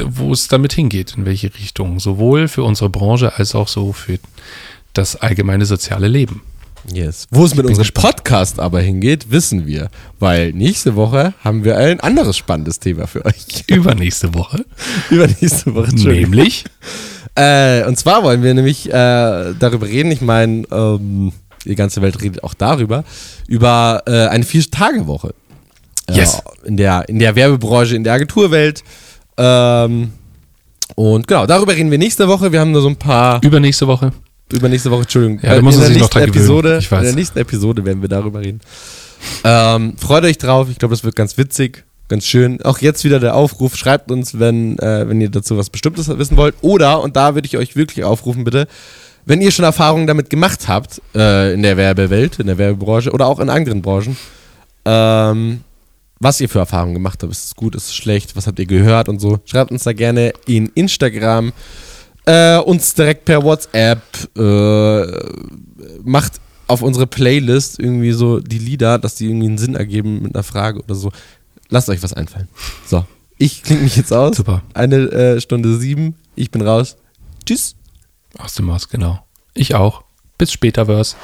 wo es damit hingeht, in welche Richtung, sowohl für unsere Branche als auch so für das allgemeine soziale Leben. Yes. Wo es mit unserem Podcast aber hingeht, wissen wir, weil nächste Woche haben wir ein anderes spannendes Thema für euch. Übernächste Woche. Übernächste Woche, Nämlich? Äh, und zwar wollen wir nämlich äh, darüber reden, ich meine, ähm, die ganze Welt redet auch darüber, über äh, eine Vier-Tage-Woche. Yes. in, der, in der Werbebranche, in der Agenturwelt. Ähm, und genau, darüber reden wir nächste Woche. Wir haben da so ein paar. Übernächste Woche. Übernächste Woche, Entschuldigung. Ja, da muss in der sich noch nächsten gewöhnen. Episode. In der nächsten Episode werden wir darüber reden. Ähm, freut euch drauf. Ich glaube, das wird ganz witzig, ganz schön. Auch jetzt wieder der Aufruf. Schreibt uns, wenn, äh, wenn ihr dazu was Bestimmtes wissen wollt. Oder, und da würde ich euch wirklich aufrufen, bitte, wenn ihr schon Erfahrungen damit gemacht habt, äh, in der Werbewelt, in der Werbebranche oder auch in anderen Branchen, ähm, was ihr für Erfahrungen gemacht habt. Ist es gut, ist es schlecht, was habt ihr gehört und so. Schreibt uns da gerne in Instagram, äh, uns direkt per WhatsApp, äh, macht auf unsere Playlist irgendwie so die Lieder, dass die irgendwie einen Sinn ergeben mit einer Frage oder so. Lasst euch was einfallen. So, ich klinge mich jetzt aus. Super. Eine äh, Stunde sieben. Ich bin raus. Tschüss. Aus dem Maß, genau. Ich auch. Bis später, Verse.